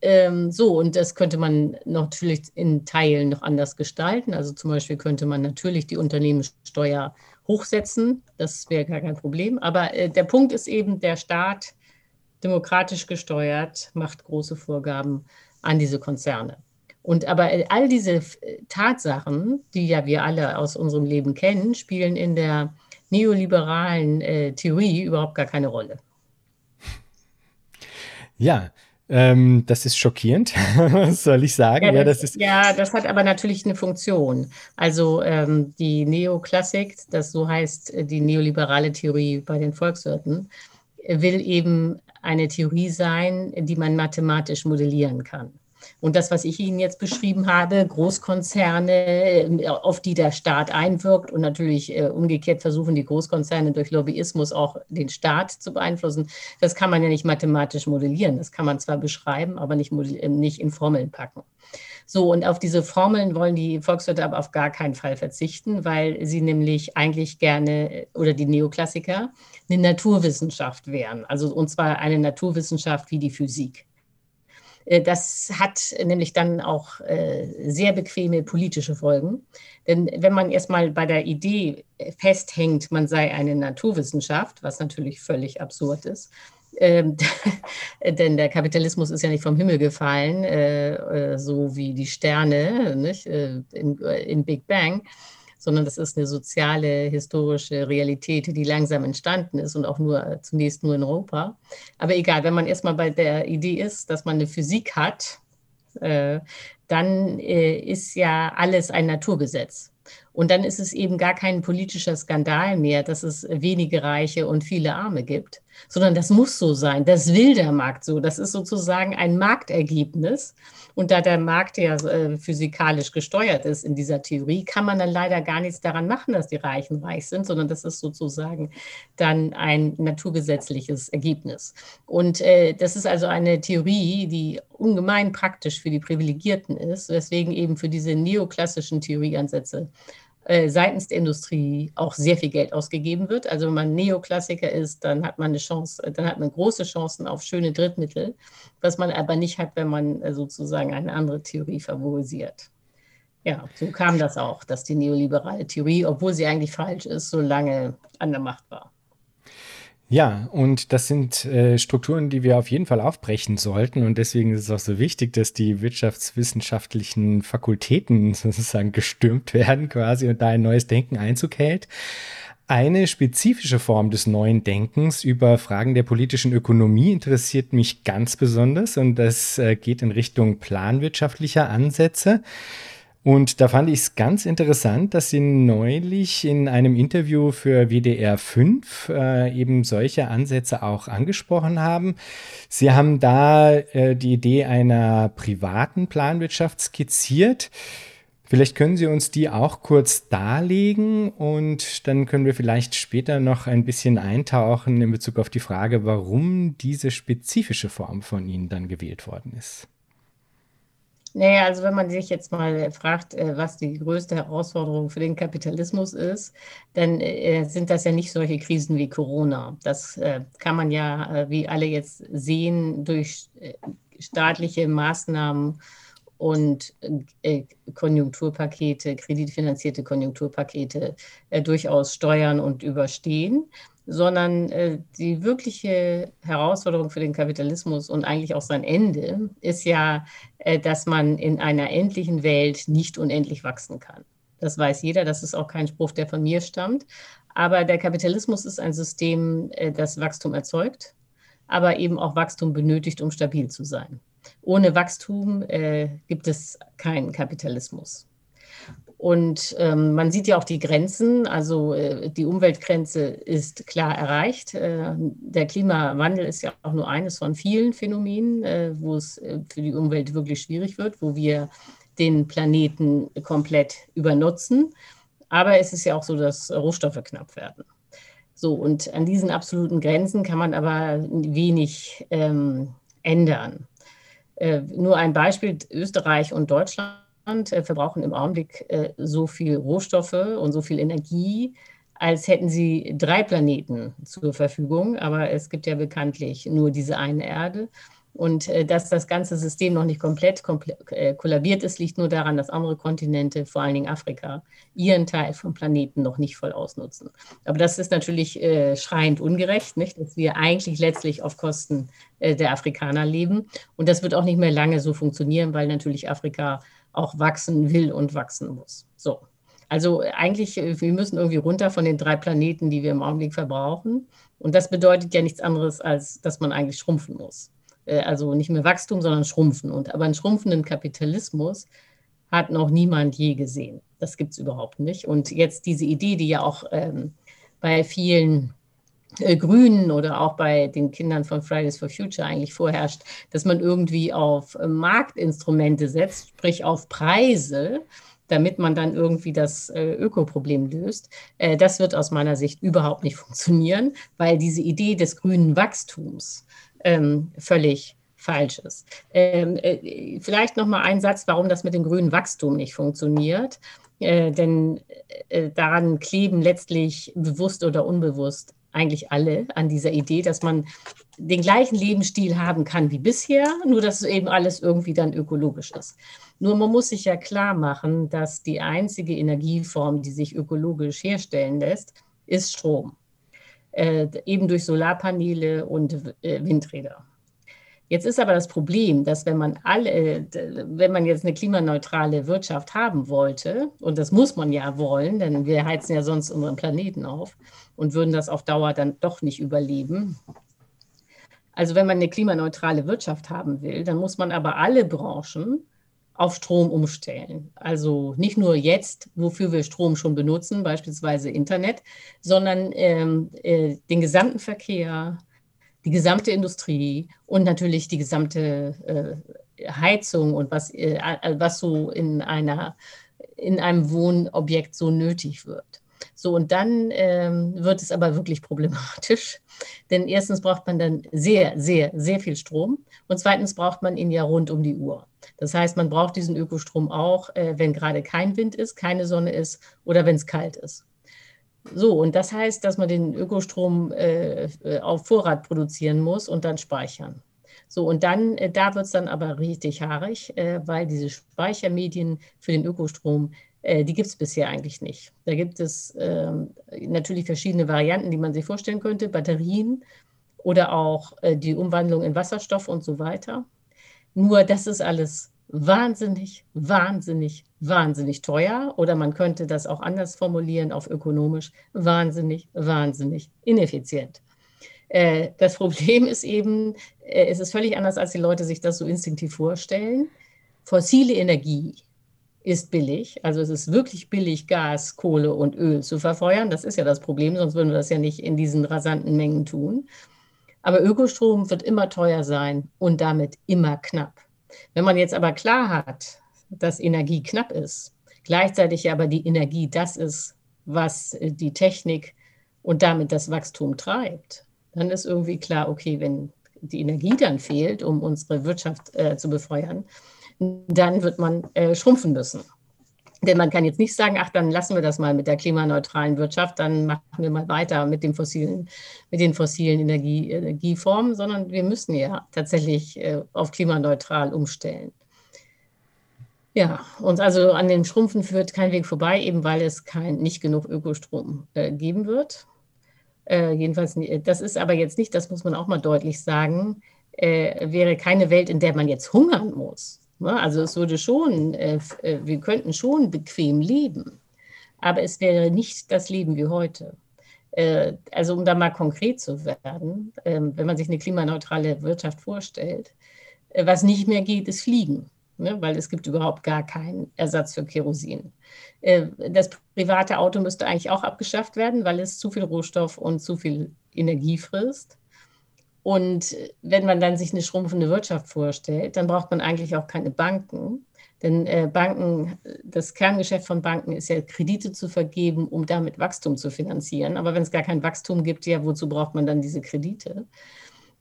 B: Ähm, so, und das könnte man natürlich in Teilen noch anders gestalten. Also zum Beispiel könnte man natürlich die Unternehmenssteuer hochsetzen. Das wäre gar kein Problem. Aber äh, der Punkt ist eben, der Staat, demokratisch gesteuert, macht große Vorgaben an diese Konzerne. Und aber all diese Tatsachen, die ja wir alle aus unserem Leben kennen, spielen in der neoliberalen äh, Theorie überhaupt gar keine Rolle.
A: Ja, Ähm, das ist schockierend, *laughs* was soll ich sagen?
B: Ja das, ja das, ist ja, das hat aber natürlich eine Funktion. Also ähm, die Neoklassik, das so heißt die neoliberale Theorie bei den Volkswirten, will eben eine Theorie sein, die man mathematisch modellieren kann. Und das, was ich Ihnen jetzt beschrieben habe, Großkonzerne, auf die der Staat einwirkt und natürlich äh, umgekehrt versuchen die Großkonzerne durch Lobbyismus auch den Staat zu beeinflussen, das kann man ja nicht mathematisch modellieren. Das kann man zwar beschreiben, aber nicht, äh, nicht in Formeln packen. So, und auf diese Formeln wollen die Volkswirte aber auf gar keinen Fall verzichten, weil sie nämlich eigentlich gerne, oder die Neoklassiker, eine Naturwissenschaft wären. Also, und zwar eine Naturwissenschaft wie die Physik. Äh, das hat nämlich dann auch äh, sehr bequeme politische Folgen. Denn wenn man erstmal bei der Idee festhängt, man sei eine Naturwissenschaft, was natürlich völlig absurd ist, ähm, *laughs* denn der Kapitalismus ist ja nicht vom Himmel gefallen, äh, so wie die Sterne nicht, in Big Bang, sondern das ist eine soziale, historische Realität, die langsam entstanden ist und auch nur zunächst nur in Europa. Aber egal, wenn man erstmal bei der Idee ist, dass man eine Physik hat, äh, dann äh, ist ja alles ein Naturgesetz. Und dann ist es eben gar kein politischer Skandal mehr, dass es wenige Reiche und viele Arme gibt, sondern das muss so sein. Das will der Markt so. Das ist sozusagen ein Marktergebnis. Und da der Markt ja äh, physikalisch gesteuert ist in dieser Theorie, kann man dann leider gar nichts daran machen, dass die Reichen reich sind, sondern das ist sozusagen dann ein naturgesetzliches Ergebnis. Und äh, das ist also eine Theorie, die ungemein praktisch für die Privilegierten ist, weswegen eben für diese neoklassischen Theorieansätze äh, seitens der Industrie auch sehr viel Geld ausgegeben wird. Also wenn man Neoklassiker ist, dann hat man eine Chance, dann hat man große Chancen auf schöne Drittmittel, was man aber nicht hat, wenn man äh, sozusagen eine andere Theorie favorisiert. Ja, so kam das auch, dass die neoliberale Theorie, obwohl sie eigentlich falsch ist, so lange an der Macht war.
A: Ja, und das sind äh, Strukturen, die wir auf jeden Fall aufbrechen sollten. Und deswegen ist es auch so wichtig, dass die wirtschaftswissenschaftlichen Fakultäten *laughs* sozusagen gestürmt werden quasi und da ein neues Denken Einzug hält. Eine spezifische Form des neuen Denkens über Fragen der politischen Ökonomie interessiert mich ganz besonders und das äh, geht in Richtung planwirtschaftlicher Ansätze. Und da fand ich es ganz interessant, dass Sie neulich in einem Interview für WDR 5 äh, eben solche Ansätze auch angesprochen haben. Sie haben da äh, die Idee einer privaten Planwirtschaft skizziert. Vielleicht können Sie uns die auch kurz darlegen und dann können wir vielleicht später noch ein bisschen eintauchen in Bezug auf die Frage, warum diese spezifische Form von Ihnen dann gewählt worden ist.
B: Naja, also wenn man sich jetzt mal fragt, äh, was die größte Herausforderung für den Kapitalismus ist, dann äh, sind das ja nicht solche Krisen wie Corona. Das äh, kann man ja, wie alle jetzt sehen, durch staatliche Maßnahmen und Konjunkturpakete, kreditfinanzierte Konjunkturpakete durchaus steuern und überstehen sondern äh, die wirkliche Herausforderung für den Kapitalismus und eigentlich auch sein Ende ist ja, äh, dass man in einer endlichen Welt nicht unendlich wachsen kann. Das weiß jeder, das ist auch kein Spruch, der von mir stammt. Aber der Kapitalismus ist ein System, äh, das Wachstum erzeugt, aber eben auch Wachstum benötigt, um stabil zu sein. Ohne Wachstum äh, gibt es keinen Kapitalismus. Und ähm, man sieht ja auch die Grenzen. Also äh, die Umweltgrenze ist klar erreicht. Äh, der Klimawandel ist ja auch nur eines von vielen Phänomenen, äh, wo es äh, für die Umwelt wirklich schwierig wird, wo wir den Planeten komplett übernutzen. Aber es ist ja auch so, dass Rohstoffe knapp werden. So, und an diesen absoluten Grenzen kann man aber wenig ähm, ändern. Äh, nur ein Beispiel, Österreich und Deutschland verbrauchen im Augenblick äh, so viel Rohstoffe und so viel Energie, als hätten sie drei Planeten zur Verfügung. Aber es gibt ja bekanntlich nur diese eine Erde. Und äh, dass das ganze System noch nicht komplett, kollabiert ist, liegt nur daran, dass andere Kontinente, vor allen Dingen Afrika, ihren Teil vom Planeten noch nicht voll ausnutzen. Aber das ist natürlich schreiend ungerecht, nicht? dass wir eigentlich letztlich auf Kosten der Afrikaner leben. Und das wird auch nicht mehr lange so funktionieren, weil natürlich Afrika auch wachsen will und wachsen muss. So. Also eigentlich, äh, wir müssen irgendwie runter von den drei Planeten, die wir im Augenblick verbrauchen. Und das bedeutet ja nichts anderes, als dass man eigentlich schrumpfen muss. Äh, also nicht mehr Wachstum, sondern Schrumpfen. Und aber einen schrumpfenden Kapitalismus hat noch niemand je gesehen. Das gibt es überhaupt nicht. Und jetzt diese Idee, die ja auch ähm, bei vielen äh, Grünen oder auch bei den Kindern von Fridays for Future eigentlich vorherrscht, dass man irgendwie auf äh, Marktinstrumente setzt, sprich auf Preise, damit man dann irgendwie das äh, Ökoproblem löst. Das wird aus meiner Sicht überhaupt nicht funktionieren, weil diese Idee des grünen Wachstums ähm, völlig falsch ist. Ähm, äh, vielleicht noch mal ein Satz, warum das mit dem grünen Wachstum nicht funktioniert. Äh, denn äh, daran kleben letztlich bewusst oder unbewusst eigentlich alle an dieser Idee, dass man den gleichen Lebensstil haben kann wie bisher, nur dass eben alles irgendwie dann ökologisch ist. Nur man muss sich ja klar machen, dass die einzige Energieform, die sich ökologisch herstellen lässt, ist Strom. Äh, eben durch Solarpaneele und äh, Windräder. Jetzt ist aber das Problem, dass wenn man alle, wenn man jetzt eine klimaneutrale Wirtschaft haben wollte, und das muss man ja wollen, denn wir heizen ja sonst unseren Planeten auf und würden das auf Dauer dann doch nicht überleben. Also wenn man eine klimaneutrale Wirtschaft haben will, dann muss man aber alle Branchen auf Strom umstellen. Also nicht nur jetzt, wofür wir Strom schon benutzen, beispielsweise Internet, sondern ähm, äh, den gesamten Verkehr, die gesamte Industrie und natürlich die gesamte äh, Heizung und was, äh, was so in, einer, in einem Wohnobjekt so nötig wird. So, und dann ähm, wird es aber wirklich problematisch, *laughs* denn erstens braucht man dann sehr, sehr, sehr viel Strom und zweitens braucht man ihn ja rund um die Uhr. Das heißt, man braucht diesen Ökostrom auch, äh, wenn gerade kein Wind ist, keine Sonne ist oder wenn es kalt ist. So, und das heißt, dass man den Ökostrom äh, äh, auf Vorrat produzieren muss und dann speichern. So, und dann, äh, da wird es dann aber richtig haarig, äh, weil diese Speichermedien für den Ökostrom, äh, die gibt es bisher eigentlich nicht. Da gibt es ähm, natürlich verschiedene Varianten, die man sich vorstellen könnte, Batterien oder auch äh, die Umwandlung in Wasserstoff und so weiter. Nur das ist alles wahnsinnig, wahnsinnig, wahnsinnig teuer oder man könnte das auch anders formulieren auf ökonomisch, wahnsinnig, wahnsinnig ineffizient. Äh, das Problem ist eben, äh, es ist völlig anders, als die Leute sich das so instinktiv vorstellen. Fossile Energie ist billig, also es ist wirklich billig, Gas, Kohle und Öl zu verfeuern. Das ist ja das Problem, sonst würden wir das ja nicht in diesen rasanten Mengen tun. Aber Ökostrom wird immer teuer sein und damit immer knapp. Wenn man jetzt aber klar hat, dass Energie knapp ist, gleichzeitig aber die Energie das ist, was äh, die Technik und damit das Wachstum treibt, dann ist irgendwie klar, okay, wenn die Energie dann fehlt, um unsere Wirtschaft äh, zu befeuern, dann wird man äh, schrumpfen müssen. Denn man kann jetzt nicht sagen, ach, dann lassen wir das mal mit der klimaneutralen Wirtschaft, dann machen wir mal weiter mit, dem fossilen, mit den fossilen Energie, Energieformen, sondern wir müssen ja tatsächlich äh, auf klimaneutral umstellen. Ja, und also an den Schrumpfen führt kein Weg vorbei, eben weil es kein, nicht genug Ökostrom äh, geben wird. Äh, jedenfalls, das ist aber jetzt nicht, das muss man auch mal deutlich sagen, äh, wäre keine Welt, in der man jetzt hungern muss? Also es würde schon, äh, äh, wir könnten schon bequem leben, aber es wäre nicht das Leben wie heute. Äh, also um da mal konkret zu werden, ähm, wenn man sich eine klimaneutrale Wirtschaft vorstellt, was nicht mehr geht, ist Fliegen. Ne, weil es gibt überhaupt gar keinen Ersatz für Kerosin. das private Auto müsste eigentlich auch abgeschafft werden, weil es zu viel Rohstoff und zu viel Energie frisst. Und wenn man dann sich eine schrumpfende Wirtschaft vorstellt, dann braucht man eigentlich auch keine Banken. Denn äh, Banken, das Kerngeschäft von Banken ist ja, Kredite zu vergeben, um damit Wachstum zu finanzieren. Aber wenn es gar kein Wachstum gibt, ja, wozu braucht man dann diese Kredite?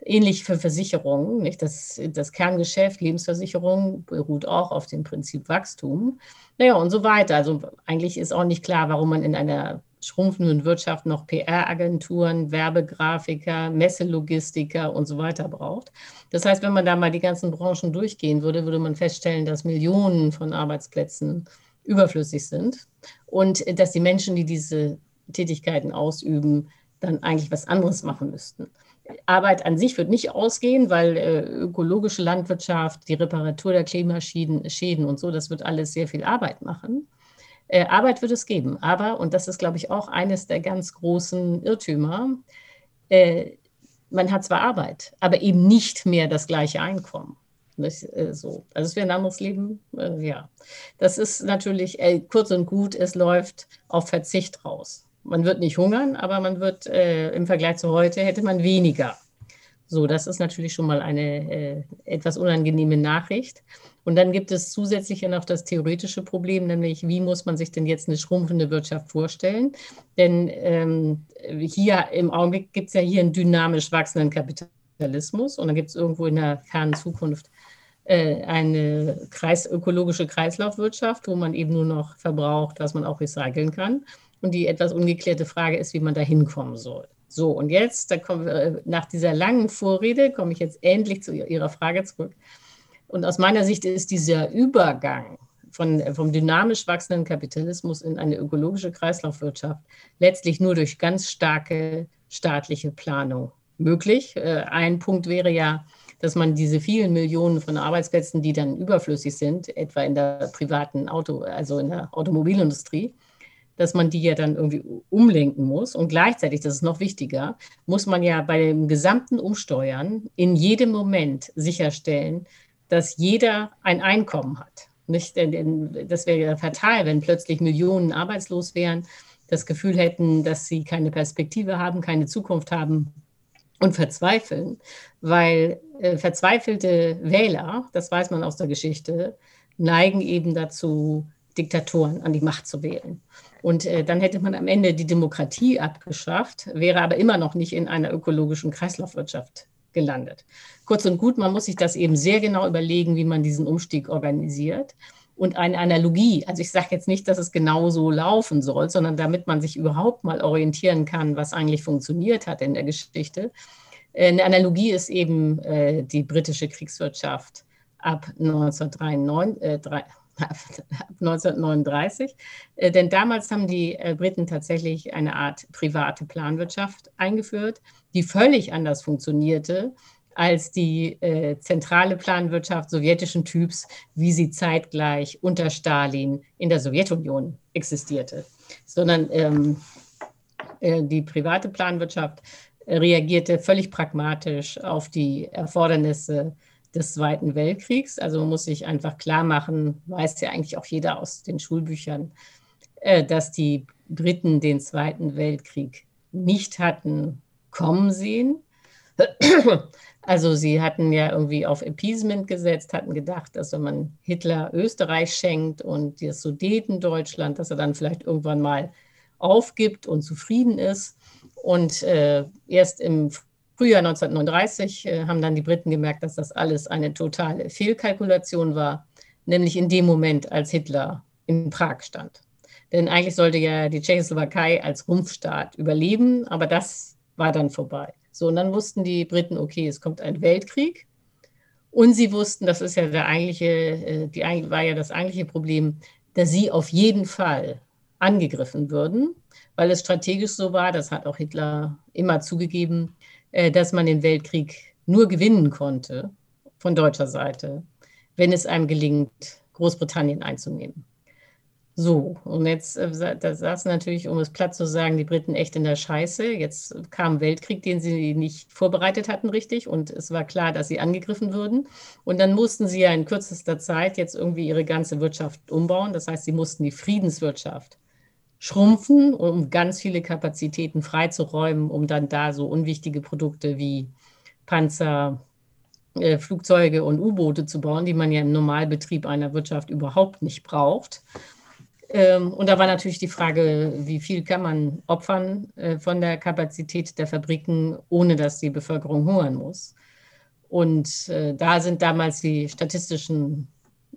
B: Ähnlich für Versicherungen. Nicht? Das, das Kerngeschäft, Lebensversicherung, beruht auch auf dem Prinzip Wachstum. Naja, und so weiter. Also eigentlich ist auch nicht klar, warum man in einer schrumpfenden Wirtschaft noch PR-Agenturen, Werbegrafiker, Messelogistiker und so weiter braucht. Das heißt, wenn man da mal die ganzen Branchen durchgehen würde, würde man feststellen, dass Millionen von Arbeitsplätzen überflüssig sind und dass die Menschen, die diese Tätigkeiten ausüben, dann eigentlich was anderes machen müssten. Arbeit an sich wird nicht ausgehen, weil äh, ökologische Landwirtschaft, die Reparatur der Klimaschäden Schäden und so, das wird alles sehr viel Arbeit machen. Äh, Arbeit wird es geben, aber, und das ist, glaube ich, auch eines der ganz großen Irrtümer, äh, man hat zwar Arbeit, aber eben nicht mehr das gleiche Einkommen. Nicht, äh, so. Also es wäre ein anderes Leben. Äh, ja, das ist natürlich äh, kurz und gut, es läuft auf Verzicht raus. Man wird nicht hungern, aber man wird äh, im Vergleich zu heute hätte man weniger. So, das ist natürlich schon mal eine etwas unangenehme Nachricht. Und dann gibt es zusätzlich noch das theoretische Problem, nämlich wie muss man sich denn jetzt eine schrumpfende Wirtschaft vorstellen? Denn ähm, hier im Augenblick gibt es ja hier einen dynamisch wachsenden Kapitalismus und dann gibt es irgendwo in der fernen Zukunft äh, eine Kreis, ökologische Kreislaufwirtschaft, wo man eben nur noch verbraucht, was man auch recyceln kann. Und die etwas ungeklärte Frage ist, wie man da hinkommen soll. So, und jetzt, da kommen wir, äh, nach dieser langen Vorrede, komme ich jetzt endlich zu Ihrer Frage zurück. Und aus meiner Sicht ist dieser Übergang von, vom dynamisch wachsenden Kapitalismus in eine ökologische Kreislaufwirtschaft letztlich nur durch ganz starke staatliche Planung möglich. Äh, ein Punkt wäre ja, dass man diese vielen Millionen von Arbeitsplätzen, die dann überflüssig sind, etwa in der privaten Auto, also in der Automobilindustrie, dass man die ja dann irgendwie umlenken muss. Und gleichzeitig, das ist noch wichtiger, muss man ja bei dem gesamten Umsteuern in jedem Moment sicherstellen, dass jeder ein Einkommen hat. Nicht, denn das wäre ja fatal, wenn plötzlich Millionen arbeitslos wären, das Gefühl hätten, dass sie keine Perspektive haben, keine Zukunft haben und verzweifeln, weil äh, verzweifelte Wähler, das weiß man aus der Geschichte, neigen eben dazu, Diktatoren an die Macht zu wählen. Und äh, dann hätte man am Ende die Demokratie abgeschafft, wäre aber immer noch nicht in einer ökologischen Kreislaufwirtschaft gelandet. Kurz und gut, man muss sich das eben sehr genau überlegen, wie man diesen Umstieg organisiert. Und eine Analogie, also ich sage jetzt nicht, dass es genau so laufen soll, sondern damit man sich überhaupt mal orientieren kann, was eigentlich funktioniert hat in der Geschichte. Äh, eine Analogie ist eben äh, die britische Kriegswirtschaft ab 1993, äh, 1939. *laughs* Äh, denn damals haben die Briten tatsächlich eine Art private Planwirtschaft eingeführt, die völlig anders funktionierte als die äh, zentrale Planwirtschaft sowjetischen Typs, wie sie zeitgleich unter Stalin in der Sowjetunion existierte. Sondern ähm, äh, die private Planwirtschaft reagierte völlig pragmatisch auf die Erfordernisse des Zweiten Weltkriegs. Also man muss sich einfach klar machen, weiß ja eigentlich auch jeder aus den Schulbüchern, äh, dass die Briten den Zweiten Weltkrieg nicht hatten kommen sehen. *clears throat* Also sie hatten ja irgendwie auf Appeasement gesetzt, hatten gedacht, dass wenn man Hitler Österreich schenkt und das Sudetendeutschland, dass er dann vielleicht irgendwann mal aufgibt und zufrieden ist. Und äh, erst im Frühjahr 1939 äh, haben dann die Briten gemerkt, dass das alles eine totale Fehlkalkulation war, nämlich in dem Moment, als Hitler in Prag stand. Denn eigentlich sollte ja die Tschechoslowakei als Rumpfstaat überleben, aber das war dann vorbei. So, und dann wussten die Briten, okay, es kommt ein Weltkrieg. Und sie wussten, das ist ja der eigentliche, äh, die, war ja das eigentliche Problem, dass sie auf jeden Fall angegriffen würden, weil es strategisch so war, das hat auch Hitler immer zugegeben, äh, dass man den Weltkrieg nur gewinnen konnte von deutscher Seite, wenn es einem gelingt, Großbritannien einzunehmen. So, und jetzt äh, da saßen natürlich, um es platt zu sagen, die Briten echt in der Scheiße. Jetzt kam Weltkrieg, den sie nicht vorbereitet hatten, richtig. Und es war klar, dass sie angegriffen würden. Und dann mussten sie ja in kürzester Zeit jetzt irgendwie ihre ganze Wirtschaft umbauen. Das heißt, sie mussten die Friedenswirtschaft schrumpfen, um ganz viele Kapazitäten freizuräumen, um dann da so unwichtige Produkte wie Panzer, äh, Flugzeuge und U-Boote zu bauen, die man ja im Normalbetrieb einer Wirtschaft überhaupt nicht braucht. Ähm, und da war natürlich die Frage, wie viel kann man opfern äh, von der Kapazität der Fabriken, ohne dass die Bevölkerung hungern muss. Und äh, da sind damals die statistischen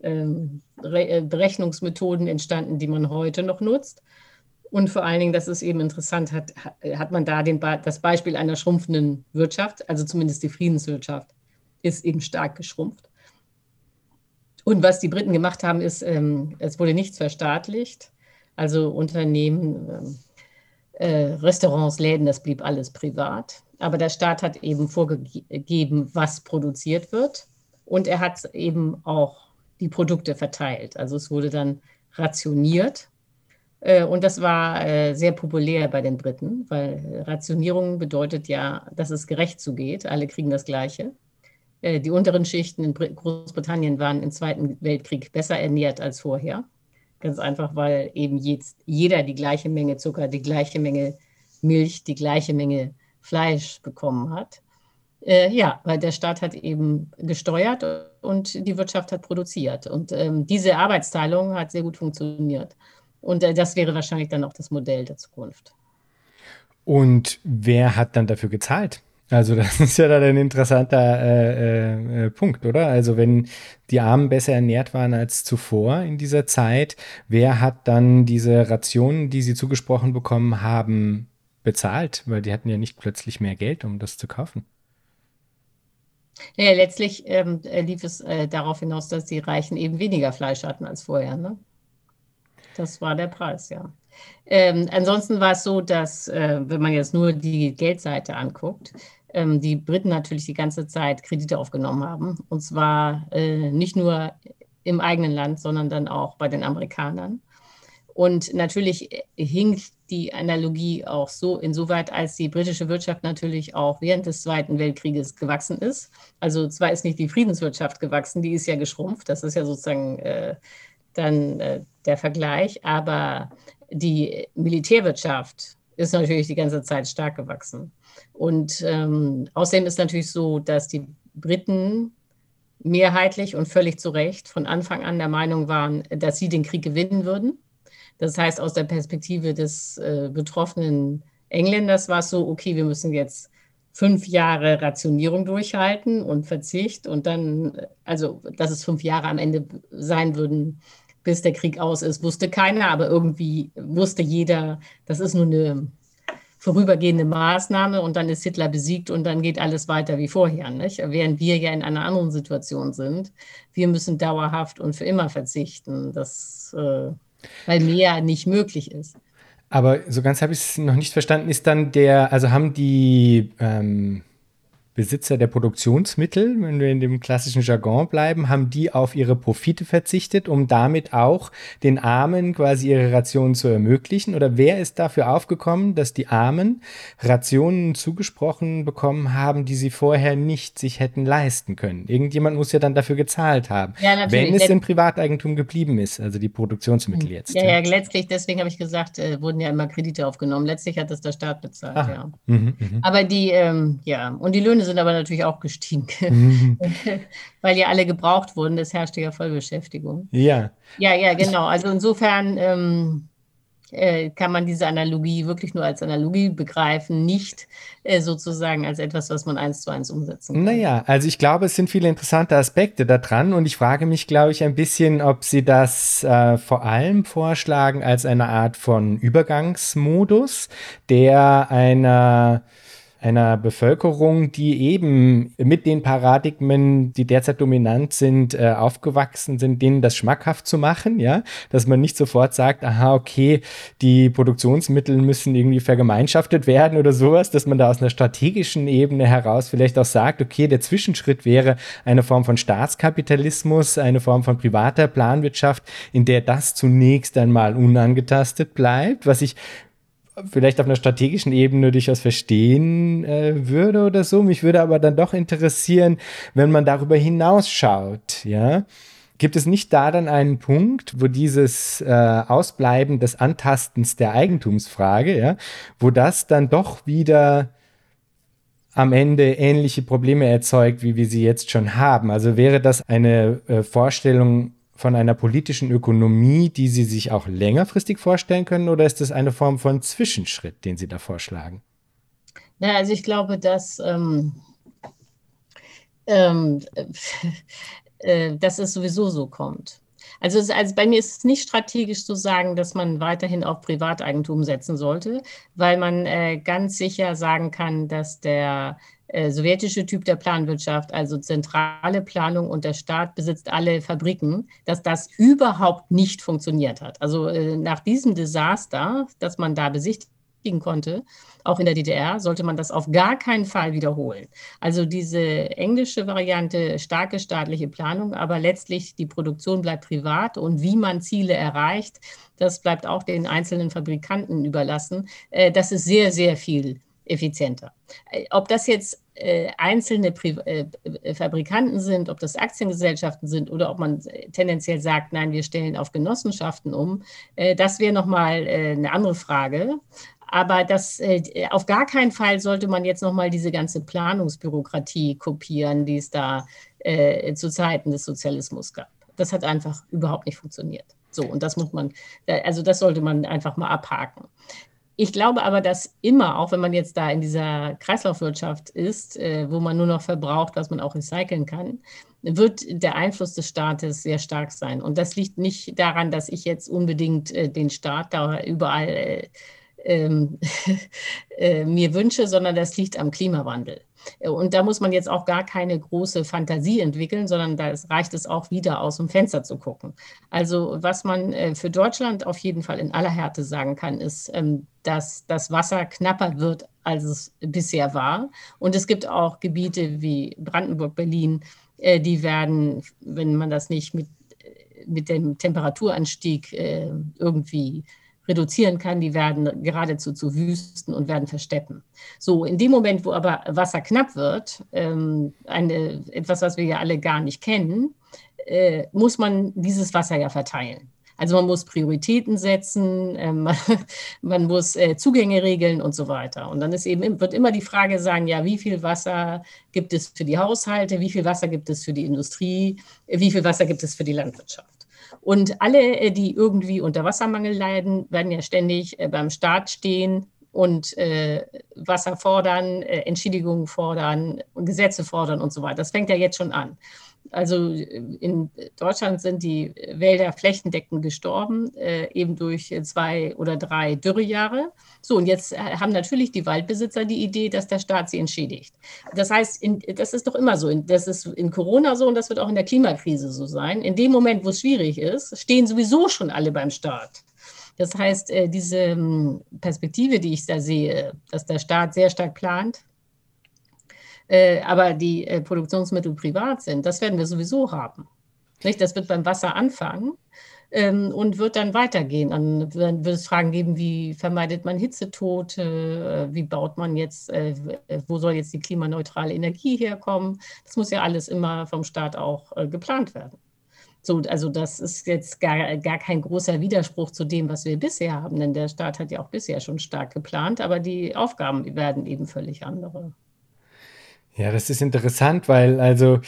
B: ähm, Berechnungsmethoden entstanden, die man heute noch nutzt. Und vor allen Dingen, das ist eben interessant, hat, hat man da den, das Beispiel einer schrumpfenden Wirtschaft, also zumindest die Friedenswirtschaft, ist eben stark geschrumpft. Und was die Briten gemacht haben, ist, ähm, es wurde nichts verstaatlicht. Also Unternehmen, ähm, äh, Restaurants, Läden, das blieb alles privat. Aber der Staat hat eben vorgegeben, was produziert wird. Und er hat eben auch die Produkte verteilt. Also es wurde dann rationiert Äh, und das war äh, sehr populär bei den Briten, weil Rationierung bedeutet ja, dass es gerecht zugeht. Alle kriegen das Gleiche. Äh, die unteren Schichten in Großbritannien waren im Zweiten Weltkrieg besser ernährt als vorher. Ganz einfach, weil eben jetzt jeder die gleiche Menge Zucker, die gleiche Menge Milch, die gleiche Menge Fleisch bekommen hat. Äh, ja, weil der Staat hat eben gesteuert und die Wirtschaft hat produziert. Und ähm, diese Arbeitsteilung hat sehr gut funktioniert. Und äh, das wäre wahrscheinlich dann auch das Modell der Zukunft.
A: Und wer hat dann dafür gezahlt? Also *laughs* das ist ja dann ein interessanter äh, äh, Punkt, oder? Also wenn die Armen besser ernährt waren als zuvor in dieser Zeit, wer hat dann diese Rationen, die sie zugesprochen bekommen haben, bezahlt? Weil die hatten ja nicht plötzlich mehr Geld, um das zu kaufen.
B: Ja, letztlich ähm, lief es äh, darauf hinaus, dass die Reichen eben weniger Fleisch hatten als vorher. Ne? Das war der Preis, ja. Ähm, ansonsten war es so, dass, äh, wenn man jetzt nur die Geldseite anguckt, ähm, die Briten natürlich die ganze Zeit Kredite aufgenommen haben. Und zwar äh, nicht nur im eigenen Land, sondern dann auch bei den Amerikanern. Und natürlich hinkt die Analogie auch so insoweit, als die britische Wirtschaft natürlich auch während des Zweiten Weltkrieges gewachsen ist. Also zwar ist nicht die Friedenswirtschaft gewachsen, die ist ja geschrumpft, das ist ja sozusagen äh, dann äh, der Vergleich, aber die Militärwirtschaft ist natürlich die ganze Zeit stark gewachsen. Und ähm, außerdem ist natürlich so, dass die Briten mehrheitlich und völlig zu Recht von Anfang an der Meinung waren, dass sie den Krieg gewinnen würden. Das heißt, aus der Perspektive des äh, betroffenen Engländers war es so, okay, wir müssen jetzt fünf Jahre Rationierung durchhalten und Verzicht und dann, also dass es fünf Jahre am Ende sein würden, bis der Krieg aus ist, wusste keiner, aber irgendwie wusste jeder, das ist nur eine vorübergehende Maßnahme und dann ist Hitler besiegt und dann geht alles weiter wie vorher. Nicht? Während wir ja in einer anderen Situation sind. Wir müssen dauerhaft und für immer verzichten, das, äh, weil mehr nicht möglich ist.
A: Aber so ganz habe ich es noch nicht verstanden. Ist dann der, also haben die ähm, Besitzer der Produktionsmittel, wenn wir in dem klassischen Jargon bleiben, haben die auf ihre Profite verzichtet, um damit auch den Armen quasi ihre Rationen zu ermöglichen? Oder wer ist dafür aufgekommen, dass die Armen Rationen zugesprochen bekommen haben, die sie vorher nicht sich hätten leisten können? Irgendjemand muss ja dann dafür gezahlt haben, ja, wenn es in Privateigentum geblieben ist, also die Produktionsmittel hm. jetzt.
B: Ja, ja, letztlich, deswegen habe ich gesagt, äh, wurden ja immer Kredite aufgenommen. Letztlich hat das der Staat bezahlt, ah. ja. Mhm, mh. Aber die, ähm, ja, und die Löhne sind aber natürlich auch gestiegen, mhm. *laughs* weil ja alle gebraucht wurden. Es herrschte ja Vollbeschäftigung.
A: Ja.
B: Ja, ja, genau. Also insofern ähm, äh, kann man diese Analogie wirklich nur als Analogie begreifen, nicht äh, sozusagen als etwas, was man eins zu eins umsetzen kann.
A: Naja, also ich glaube, es sind viele interessante Aspekte da dran und ich frage mich, glaube ich, ein bisschen, ob Sie das äh, vor allem vorschlagen als eine Art von Übergangsmodus, der einer einer Bevölkerung, die eben mit den Paradigmen, die derzeit dominant sind, äh, aufgewachsen sind, denen das schmackhaft zu machen, ja, dass man nicht sofort sagt, aha, okay, die Produktionsmittel müssen irgendwie vergemeinschaftet werden oder sowas, dass man da aus einer strategischen Ebene heraus vielleicht auch sagt, okay, der Zwischenschritt wäre eine Form von Staatskapitalismus, eine Form von privater Planwirtschaft, in der das zunächst einmal unangetastet bleibt, was ich vielleicht auf einer strategischen Ebene durchaus verstehen äh, würde oder so. Mich würde aber dann doch interessieren, wenn man darüber hinausschaut, ja. Gibt es nicht da dann einen Punkt, wo dieses äh, Ausbleiben des Antastens der Eigentumsfrage, ja, wo das dann doch wieder am Ende ähnliche Probleme erzeugt, wie wir sie jetzt schon haben? Also wäre das eine äh, Vorstellung von einer politischen Ökonomie, die Sie sich auch längerfristig vorstellen können, oder ist das eine Form von Zwischenschritt, den Sie da vorschlagen?
B: Ja, also ich glaube, dass, ähm, ähm, *laughs* äh, dass es sowieso so kommt. Also, es, also, bei mir ist es nicht strategisch zu sagen, dass man weiterhin auf Privateigentum setzen sollte, weil man äh, ganz sicher sagen kann, dass der äh, sowjetische Typ der Planwirtschaft, also zentrale Planung und der Staat besitzt alle Fabriken, dass das überhaupt nicht funktioniert hat. Also äh, nach diesem Desaster, das man da besichtigt kriegen konnte, auch in der DDR, sollte man das auf gar keinen Fall wiederholen. Also diese englische Variante, starke staatliche Planung, aber letztlich die Produktion bleibt privat und wie man Ziele erreicht, das bleibt auch den einzelnen Fabrikanten überlassen. Äh, das ist sehr, sehr viel effizienter. Äh, ob das jetzt äh, einzelne Fabrikanten sind, ob das Aktiengesellschaften sind oder ob man tendenziell sagt, nein, wir stellen auf Genossenschaften um, das wäre nochmal eine andere Frage. Aber das, äh, auf gar keinen Fall sollte man jetzt nochmal diese ganze Planungsbürokratie kopieren, die es da äh, zu Zeiten des Sozialismus gab. Das hat einfach überhaupt nicht funktioniert. So, und das muss man, also das sollte man einfach mal abhaken. Ich glaube aber, dass immer, auch wenn man jetzt da in dieser Kreislaufwirtschaft ist, äh, wo man nur noch verbraucht, was man auch recyceln kann, wird der Einfluss des Staates sehr stark sein. Und das liegt nicht daran, dass ich jetzt unbedingt äh, den Staat da überall äh, ähm, *laughs* äh, mir wünsche, sondern das liegt am Klimawandel. Und da muss man jetzt auch gar keine große Fantasie entwickeln, sondern da reicht es auch wieder aus dem Fenster zu gucken. Also was man äh, für Deutschland auf jeden Fall in aller Härte sagen kann, ist, ähm, dass das Wasser knapper wird, als es bisher war. Und es gibt auch Gebiete wie Brandenburg, Berlin, äh, die werden, wenn man das nicht mit, mit dem Temperaturanstieg irgendwie reduzieren kann, die werden geradezu zu Wüsten und werden versteppen. So, in dem Moment, wo aber Wasser knapp wird, ähm, eine, etwas, was wir ja alle gar nicht kennen, äh, muss man dieses Wasser ja verteilen. Also man muss Prioritäten setzen, äh, man, *laughs* man, muss äh, Zugänge regeln und so weiter. Und dann ist eben, wird immer die Frage sein, ja, wie viel Wasser gibt es für die Haushalte, wie viel Wasser gibt es für die Industrie, wie viel Wasser gibt es für die Landwirtschaft. Und alle, äh, die irgendwie unter Wassermangel leiden, werden ja ständig äh, beim Staat stehen und äh, Wasser fordern, äh, Entschädigungen fordern, Gesetze fordern und so weiter. Das fängt ja jetzt schon an. Also in Deutschland sind die Wälder flächendeckend gestorben, äh, eben durch zwei oder drei Dürrejahre. So, und jetzt haben natürlich die Waldbesitzer die Idee, dass der Staat sie entschädigt. Das heißt, in, das ist doch immer so. Das ist in Corona so und das wird auch in der Klimakrise so sein. In dem Moment, wo es schwierig ist, stehen sowieso schon alle beim Staat. Das heißt, äh, diese hm, Perspektive, die ich da sehe, dass der Staat sehr stark plant, äh, aber die äh, Produktionsmittel privat sind, das werden wir sowieso haben. Nicht? Das wird beim Wasser anfangen ähm, und wird dann weitergehen. Dann wird es Fragen geben, wie vermeidet man Hitzetote, äh, wie baut man jetzt, äh, wo soll jetzt die klimaneutrale Energie herkommen. Das muss ja alles immer vom Staat auch äh, geplant werden. So, also das ist jetzt gar, gar kein großer Widerspruch zu dem, was wir bisher haben, denn der Staat hat ja auch bisher schon stark geplant, aber die Aufgaben werden eben völlig andere.
A: Ja, das ist interessant, weil also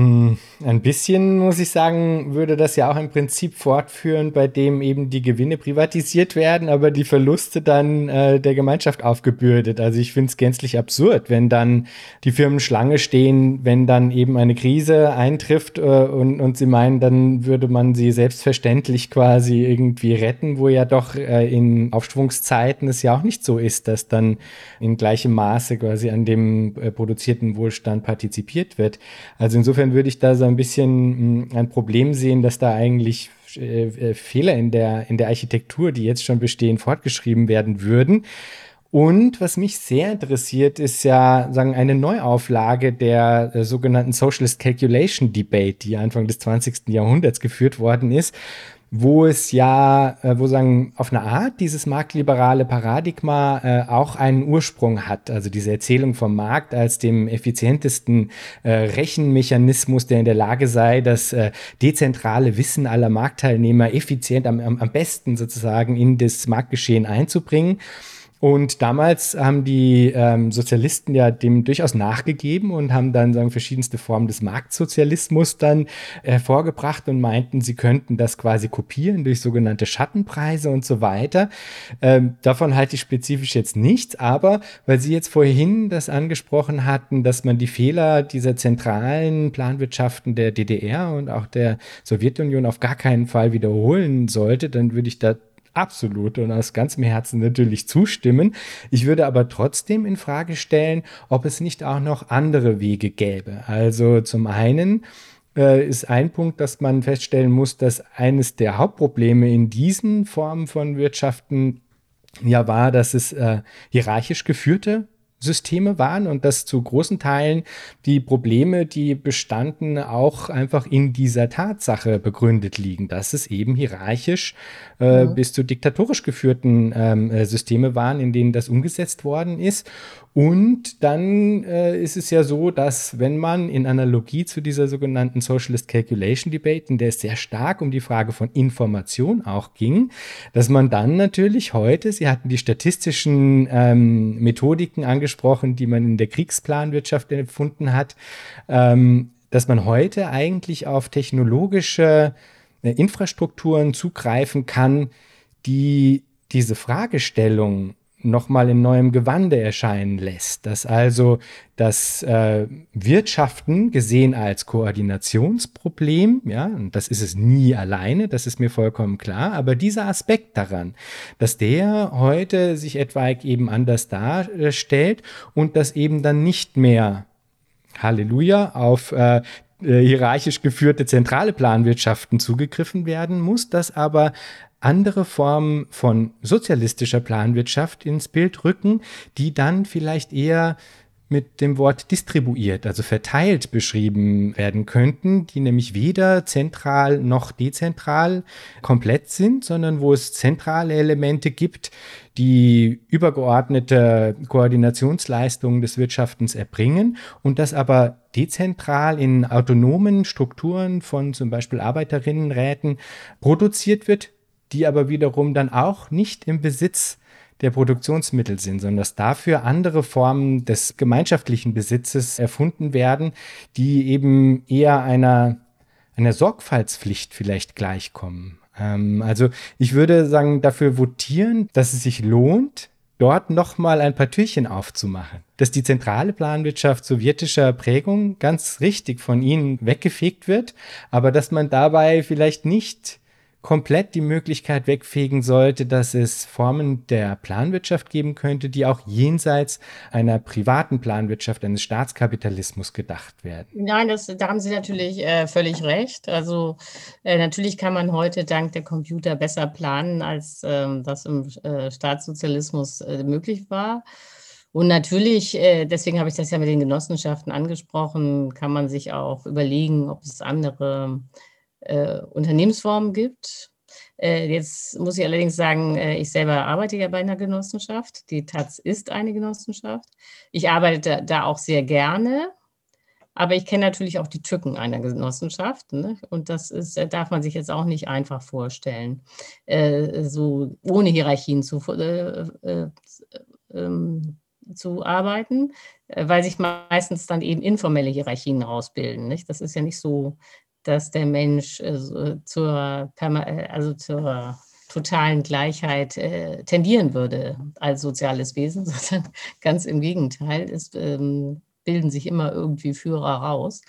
A: ein bisschen, muss ich sagen, würde das ja auch im Prinzip fortführen, bei dem eben die Gewinne privatisiert werden, aber die Verluste dann äh, der Gemeinschaft aufgebürdet. Also ich finde es gänzlich absurd, wenn dann die Firmen Schlange stehen, wenn dann eben eine Krise eintrifft äh, und, und sie meinen, dann würde man sie selbstverständlich quasi irgendwie retten, wo ja doch äh, in Aufschwungszeiten es ja auch nicht so ist, dass dann in gleichem Maße quasi an dem äh, produzierten Wohlstand partizipiert wird. Also insofern insofern würde ich da so ein bisschen hm, ein Problem sehen, dass da eigentlich äh, äh, Fehler in der, in der Architektur, die jetzt schon bestehen, fortgeschrieben werden würden. Und was mich sehr interessiert, ist ja sagen eine Neuauflage der äh, sogenannten Socialist Calculation Debate, die Anfang des 20. Jahrhunderts geführt worden ist wo es ja, äh, wo sagen, auf eine Art dieses marktliberale Paradigma äh, auch einen Ursprung hat. Also diese Erzählung vom Markt als dem effizientesten äh, Rechenmechanismus, der in der Lage sei, das äh, dezentrale Wissen aller Marktteilnehmer effizient am, am besten sozusagen in das Marktgeschehen einzubringen. Und damals haben die ähm, Sozialisten ja dem durchaus nachgegeben und haben dann sagen verschiedenste Formen des Marktsozialismus dann hervorgebracht und meinten, sie könnten das quasi kopieren durch sogenannte Schattenpreise und so weiter. Ähm, davon halte ich spezifisch jetzt nichts, aber weil Sie jetzt vorhin das angesprochen hatten, dass man die Fehler dieser zentralen Planwirtschaften der DDR und auch der Sowjetunion auf gar keinen Fall wiederholen sollte, dann würde ich da absolut und aus ganzem Herzen natürlich zustimmen. Ich würde aber trotzdem in Frage stellen, ob es nicht auch noch andere Wege gäbe. Also zum einen äh, ist ein Punkt, dass man feststellen muss, dass eines der Hauptprobleme in diesen Formen von Wirtschaften ja war, dass es äh, hierarchisch geführte Systeme waren und dass zu großen Teilen die Probleme, die bestanden, auch einfach in dieser Tatsache begründet liegen, dass es eben hierarchisch äh, mhm. bis zu diktatorisch geführten ähm, äh, Systeme waren, in denen das umgesetzt worden ist. Und dann äh, ist es ja so, dass wenn man in Analogie zu dieser sogenannten Socialist Calculation Debate, in der es sehr stark um die Frage von Information auch ging, dass man dann natürlich heute, Sie hatten die statistischen ähm, Methodiken angesprochen, die man in der Kriegsplanwirtschaft erfunden hat, ähm, dass man heute eigentlich auf technologische äh, Infrastrukturen zugreifen kann, die diese Fragestellung nochmal in neuem Gewande erscheinen lässt. Dass also das äh, Wirtschaften gesehen als Koordinationsproblem, ja, und das ist es nie alleine, das ist mir vollkommen klar, aber dieser Aspekt daran, dass der heute sich etwaig eben anders darstellt und dass eben dann nicht mehr Halleluja auf äh, äh hierarchisch geführte zentrale Planwirtschaften zugegriffen werden muss, dass aber andere Formen von sozialistischer Planwirtschaft ins Bild rücken, die dann vielleicht eher mit dem Wort distribuiert, also verteilt beschrieben werden könnten, die nämlich weder zentral noch dezentral komplett sind, sondern wo es zentrale Elemente gibt, die übergeordnete Koordinationsleistungen des Wirtschaftens erbringen und das aber dezentral in autonomen Strukturen von zum Beispiel Arbeiterinnenräten produziert wird, die aber wiederum dann auch nicht im Besitz der Produktionsmittel sind, sondern dass dafür andere Formen des gemeinschaftlichen Besitzes erfunden werden, die eben eher einer, einer Sorgfaltspflicht vielleicht gleichkommen. Ähm, also ich würde sagen, dafür votieren, dass es sich lohnt, dort nochmal ein paar Türchen aufzumachen. Dass die zentrale Planwirtschaft sowjetischer Prägung ganz richtig von ihnen weggefegt wird, aber dass man dabei vielleicht nicht komplett die Möglichkeit wegfegen sollte, dass es Formen der Planwirtschaft geben könnte, die auch jenseits einer privaten Planwirtschaft, eines Staatskapitalismus gedacht werden.
B: Nein, das, da haben Sie natürlich äh, völlig recht. Also äh, natürlich kann man heute dank der Computer besser planen, als äh, das im Staatssozialismus äh, möglich war. Und natürlich, äh, deswegen habe ich das ja mit den Genossenschaften angesprochen, kann man sich auch überlegen, ob es andere äh, Unternehmensformen gibt. Äh, jetzt muss ich allerdings sagen, äh, ich selber arbeite ja bei einer Genossenschaft. Die Taz ist eine Genossenschaft. Ich arbeite da auch sehr gerne, aber ich kenne natürlich auch die Tücken einer Genossenschaft. Ne? Und das ist, äh, darf man sich jetzt auch nicht einfach vorstellen, äh, so ohne Hierarchien zu, äh, ähm, zu arbeiten, weil sich meistens dann eben informelle Hierarchien rausbilden. Das ist ja nicht so dass der Mensch äh, zur, äh, also zur totalen Gleichheit äh, tendieren würde als soziales Wesen, *laughs* sondern ganz im Gegenteil. Es ähm, bilden sich immer irgendwie Führer raus.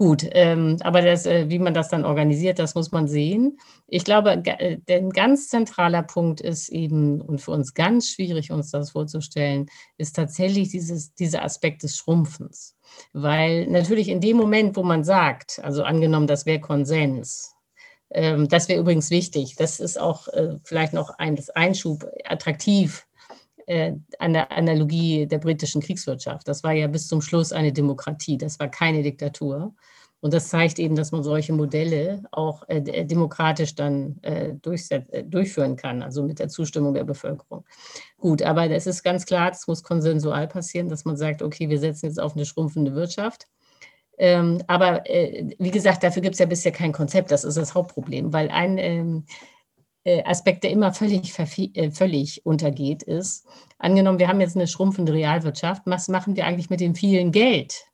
B: Gut, ähm, aber das, äh, wie man das dann organisiert, das muss man sehen. Ich glaube, äh, ein ganz zentraler Punkt ist eben, und für uns ganz schwierig, uns das vorzustellen, ist tatsächlich dieses, dieser Aspekt des Schrumpfens. Weil natürlich in dem Moment, wo man sagt, also angenommen, das wäre Konsens, ähm, das wäre übrigens wichtig, das ist auch äh, vielleicht noch ein Einschub attraktiv äh, an der Analogie der britischen Kriegswirtschaft. Das war ja bis zum Schluss eine Demokratie, das war keine Diktatur. Und das zeigt eben, dass man solche Modelle auch äh, äh demokratisch dann äh, äh, durchführen kann, also mit der Zustimmung der Bevölkerung. Gut, aber es ist ganz klar, es muss konsensual passieren, dass man sagt, okay, wir setzen jetzt auf eine schrumpfende Wirtschaft. Ähm, aber äh, wie gesagt, dafür gibt es ja bisher kein Konzept, das ist das Hauptproblem, weil ein ähm, äh, Aspekt, der immer völlig, völlig untergeht, ist, angenommen, wir haben jetzt eine schrumpfende Realwirtschaft, was machen wir eigentlich mit dem vielen Geld,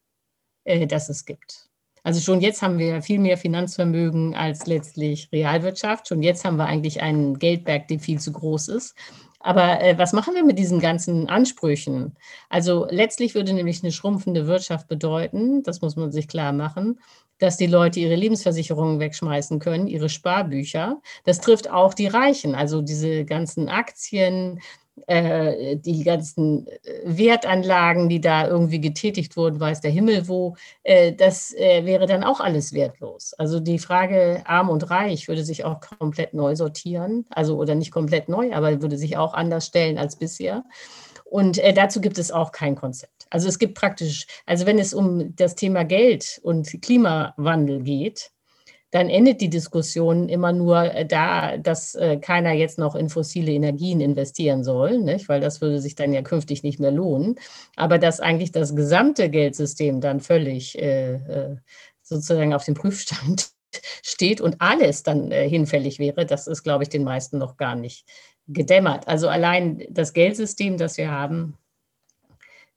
B: das es gibt? Also schon jetzt haben wir viel mehr Finanzvermögen als letztlich Realwirtschaft. Schon jetzt haben wir eigentlich einen Geldberg, der viel zu groß ist. Aber äh, was machen wir mit diesen ganzen Ansprüchen? Also letztlich würde nämlich eine schrumpfende Wirtschaft bedeuten, das muss man sich klar machen, dass die Leute ihre Lebensversicherungen wegschmeißen können, ihre Sparbücher. Das trifft auch die Reichen, also diese ganzen Aktien, äh, die ganzen äh, Wertanlagen, die da irgendwie getätigt wurden, weiß der Himmel wo, äh, das äh, wäre dann auch alles wertlos. Also die Frage arm und reich würde sich auch komplett neu sortieren, also oder nicht komplett neu, aber würde sich auch anders stellen als bisher. Und äh, dazu gibt es auch kein Konzept. Also es gibt praktisch, also wenn es um das Thema Geld und Klimawandel geht, dann endet die Diskussion immer nur äh, da, dass äh, keiner jetzt noch in fossile Energien investieren soll, nicht? weil das würde sich dann ja künftig nicht mehr lohnen. Aber dass eigentlich das gesamte Geldsystem dann völlig äh, äh sozusagen auf dem Prüfstand *laughs* steht und alles dann äh, hinfällig wäre, das ist, glaube ich, den meisten noch gar nicht gedämmert. Also allein das Geldsystem, das wir haben,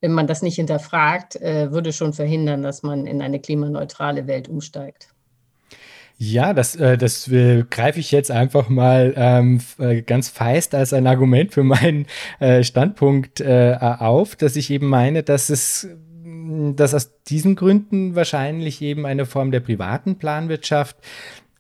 B: wenn man das nicht hinterfragt, äh, würde schon verhindern, dass man in eine klimaneutrale Welt umsteigt.
A: Ja, das, äh, das äh, greife ich jetzt einfach mal ähm, äh, ganz feist als ein Argument für meinen Standpunkt auf, dass ich eben meine, dass es dass aus diesen Gründen wahrscheinlich eben eine Form der privaten Planwirtschaft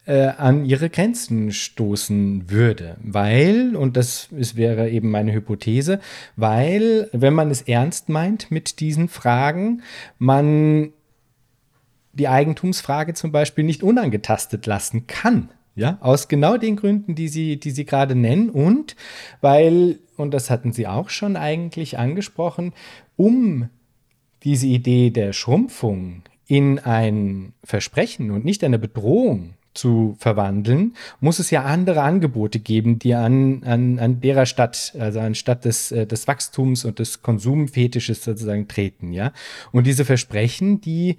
A: äh, an ihre Grenzen stoßen würde. Weil, und das ist, wäre eben meine Hypothese, weil, wenn man es ernst meint mit diesen Fragen, man die Eigentumsfrage zum Beispiel nicht unangetastet lassen kann. Ja, aus genau den Gründen, die Sie, die Sie gerade nennen und weil, und das hatten Sie auch schon eigentlich angesprochen, um diese Idee der Schrumpfung in ein Versprechen und nicht eine Bedrohung zu verwandeln, muss es ja andere Angebote geben, die an, an, an derer Stadt, also anstatt des, äh, des Wachstums und des Konsumfetisches sozusagen treten, ja. Und diese Versprechen, die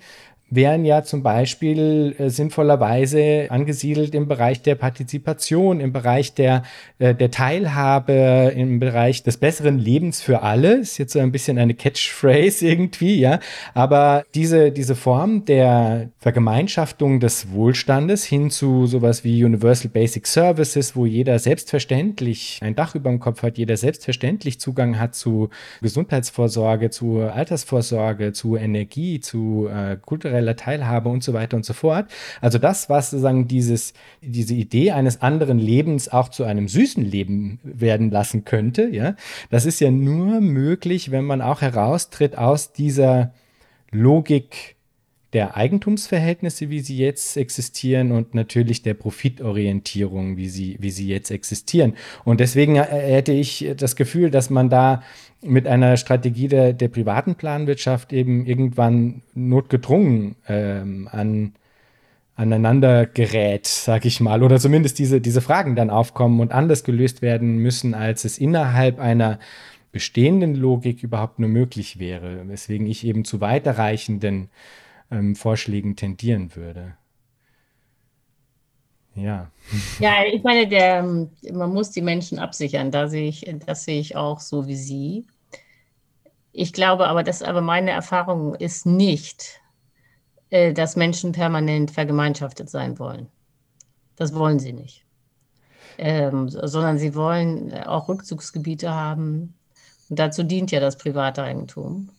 A: wären ja zum Beispiel äh, sinnvollerweise angesiedelt im Bereich der Partizipation, im Bereich der, äh, der Teilhabe, im Bereich des besseren Lebens für alle. Ist jetzt so ein bisschen eine Catchphrase *laughs* irgendwie, ja. Aber diese, diese Form der Vergemeinschaftung des Wohlstandes hin zu sowas wie Universal Basic Services, wo jeder selbstverständlich ein Dach über dem Kopf hat, jeder selbstverständlich Zugang hat zu Gesundheitsvorsorge, zu Altersvorsorge, zu Energie, zu äh, kultureller kultureller Teilhabe und so weiter und so fort. Also das, was sozusagen dieses, diese Idee eines anderen Lebens auch zu einem süßen Leben werden lassen könnte, ja, das ist ja nur möglich, wenn man auch heraustritt aus dieser Logik der Eigentumsverhältnisse, wie sie jetzt existieren und natürlich der Profitorientierung, wie sie, wie sie jetzt existieren. Und deswegen äh, hätte ich das Gefühl, dass man da mit einer Strategie der, der privaten Planwirtschaft eben irgendwann notgedrungen ähm, an aneinander gerät, sag ich mal, oder zumindest diese, diese Fragen dann aufkommen und anders gelöst werden müssen, als es innerhalb einer bestehenden Logik überhaupt nur möglich wäre, weswegen ich eben zu weiterreichenden ähm, Vorschlägen tendieren würde.
B: Ja. Ja, ich meine, der, man muss die Menschen absichern. Da sehe ich, das sehe ich auch so wie Sie. Ich glaube aber, dass aber meine Erfahrung ist nicht, äh, dass Menschen permanent vergemeinschaftet sein wollen. Das wollen sie nicht. Ähm, sondern sie wollen auch Rückzugsgebiete haben. Und dazu dient ja das Privateigentum.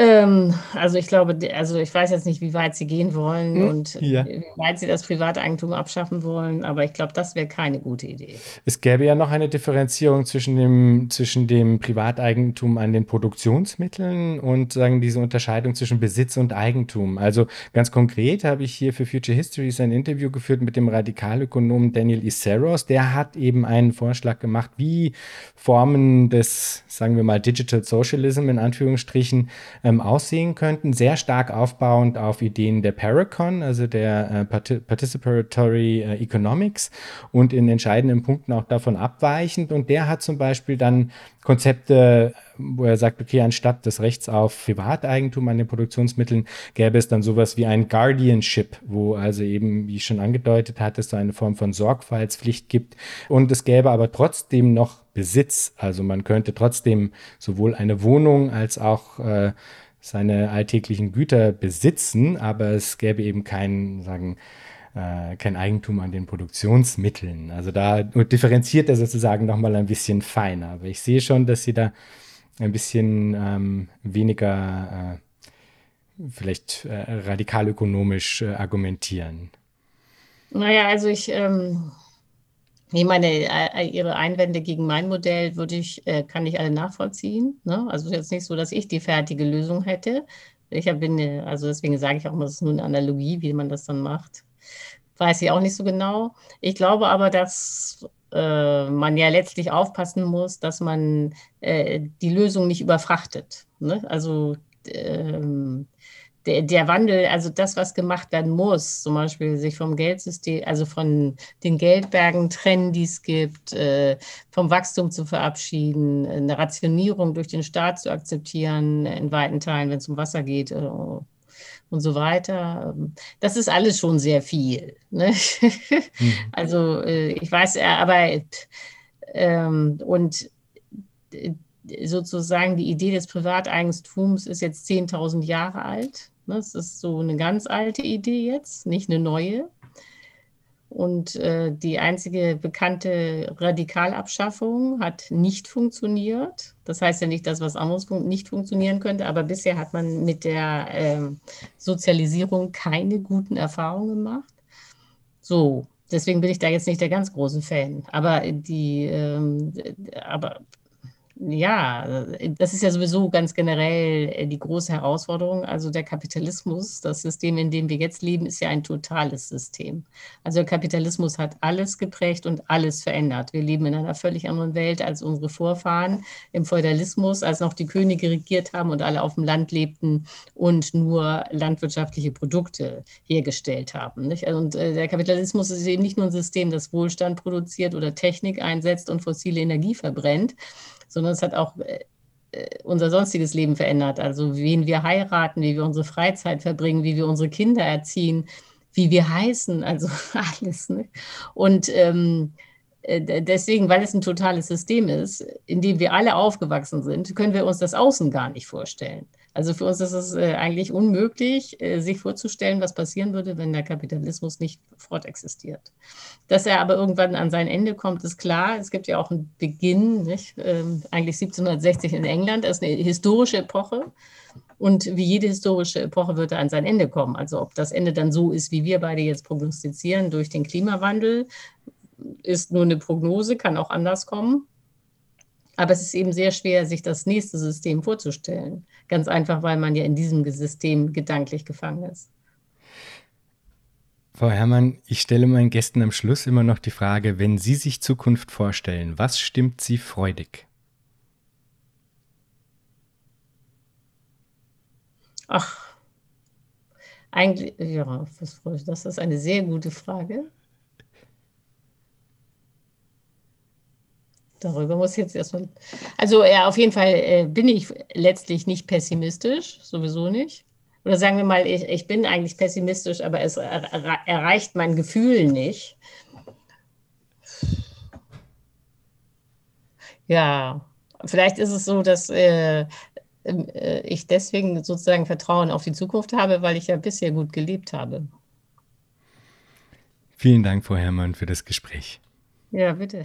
B: Ähm, also ich glaube, also ich weiß jetzt nicht, wie weit Sie gehen wollen hm, und ja. wie weit Sie das Privateigentum abschaffen wollen, aber ich glaube, das wäre keine gute Idee.
A: Es gäbe ja noch eine Differenzierung zwischen dem, zwischen dem Privateigentum an den Produktionsmitteln und sagen diese Unterscheidung zwischen Besitz und Eigentum. Also ganz konkret habe ich hier für Future Histories ein Interview geführt mit dem Radikalökonomen Daniel Iseros. Der hat eben einen Vorschlag gemacht, wie Formen des, sagen wir mal, Digital Socialism in Anführungsstrichen ähm, aussehen könnten. Sehr stark aufbauend auf Ideen der Paracon, also der äh, Participatory äh, Economics und in entscheidenden Punkten auch davon abweichend. Und der hat zum Beispiel dann Konzepte, wo er sagt, okay, anstatt des Rechts auf Privateigentum an den Produktionsmitteln gäbe es dann sowas wie ein Guardianship, wo also eben, wie ich schon angedeutet hatte, es so eine Form von Sorgfaltspflicht gibt. Und es gäbe aber trotzdem noch Besitz. Also man könnte trotzdem sowohl eine Wohnung als auch äh, seine alltäglichen Güter besitzen, aber es gäbe eben kein, sagen, äh, kein Eigentum an den Produktionsmitteln. Also da differenziert er sozusagen nochmal ein bisschen feiner. Aber ich sehe schon, dass sie da ein bisschen ähm, weniger äh, vielleicht äh, radikalökonomisch äh, argumentieren.
B: Naja, also ich, ähm, Ich meine, äh, Ihre Einwände gegen mein Modell würde ich, äh, kann ich alle nachvollziehen. Ne? Also jetzt nicht so, dass ich die fertige Lösung hätte. Ich bin, also deswegen sage ich auch mal, es ist nur eine Analogie, wie man das dann macht. Weiß ich auch nicht so genau. Ich glaube aber, dass äh, man ja letztlich aufpassen muss, dass man äh, die Lösung nicht überfrachtet. Ne? Also ähm, der, Wandel, also das, was gemacht werden muss, zum Beispiel sich vom Geldsystem, also von den Geldbergen trennen, die es gibt, äh, vom Wachstum zu verabschieden, eine Rationierung durch den Staat zu akzeptieren, in weiten Teilen, wenn es um Wasser geht. Und so weiter. Das ist alles schon sehr viel. Ne? Mhm. *laughs* Also äh, ich weiß, äh, aber ähm, und äh, sozusagen die Idee des Privateigentums ist jetzt 10.000 Jahre alt. Das ist so eine ganz alte Idee jetzt, nicht eine neue. Und äh, die einzige bekannte Radikalabschaffung hat nicht funktioniert. Das heißt ja nicht, dass was anderes fun nicht funktionieren könnte, aber bisher hat man mit der äh, Sozialisierung keine guten Erfahrungen gemacht. So, deswegen bin ich da jetzt nicht der ganz große Fan. Aber die, ähm, aber ja, das ist ja sowieso ganz generell äh, die große Herausforderung. Also der Kapitalismus, das System, in dem wir jetzt leben, ist ja ein totales System. Also der Kapitalismus hat alles geprägt und alles verändert. Wir leben in einer völlig anderen Welt als unsere Vorfahren im Feudalismus, als noch die Könige regiert haben und alle auf dem Land lebten und nur landwirtschaftliche Produkte hergestellt haben. Nicht? Und äh, der Kapitalismus ist eben nicht nur ein System, das Wohlstand produziert oder Technik einsetzt und fossile Energie verbrennt, sondern es hat auch äh, äh, unser sonstiges Leben verändert. Also wen wir heiraten, wie wir unsere Freizeit verbringen, wie wir unsere Kinder erziehen, wie wir heißen, also *laughs* alles. Ne? Und ähm, äh, deswegen, weil es ein totales System ist, in dem wir alle aufgewachsen sind, können wir uns das Außen gar nicht vorstellen. Also für uns ist es äh, eigentlich unmöglich, äh, sich vorzustellen, was passieren würde, wenn der Kapitalismus nicht fortexistiert. Dass er aber irgendwann an sein Ende kommt, ist klar. Es gibt ja auch einen Beginn, nicht? Ähm, eigentlich 1760 in England, das ist eine historische Epoche. Und wie jede historische Epoche wird er an sein Ende kommen. Also ob das Ende dann so ist, wie wir beide jetzt prognostizieren durch den Klimawandel, ist nur eine Prognose, kann auch anders kommen. Aber es ist eben sehr schwer, sich das nächste System vorzustellen. Ganz einfach, weil man ja in diesem System gedanklich gefangen ist.
A: Frau Herrmann, ich stelle meinen Gästen am Schluss immer noch die Frage, wenn Sie sich Zukunft vorstellen, was stimmt Sie freudig?
B: Ach, eigentlich, ja, das ist eine sehr gute Frage. Darüber muss ich jetzt erstmal. Also ja, auf jeden Fall äh, bin ich letztlich nicht pessimistisch, sowieso nicht. Oder sagen wir mal, ich, ich bin eigentlich pessimistisch, aber es er, erreicht mein Gefühl nicht. Ja, vielleicht ist es so, dass äh, äh, ich deswegen sozusagen Vertrauen auf die Zukunft habe, weil ich ja bisher gut gelebt habe.
A: Vielen Dank, Frau Herrmann, für das Gespräch.
B: Ja, bitte.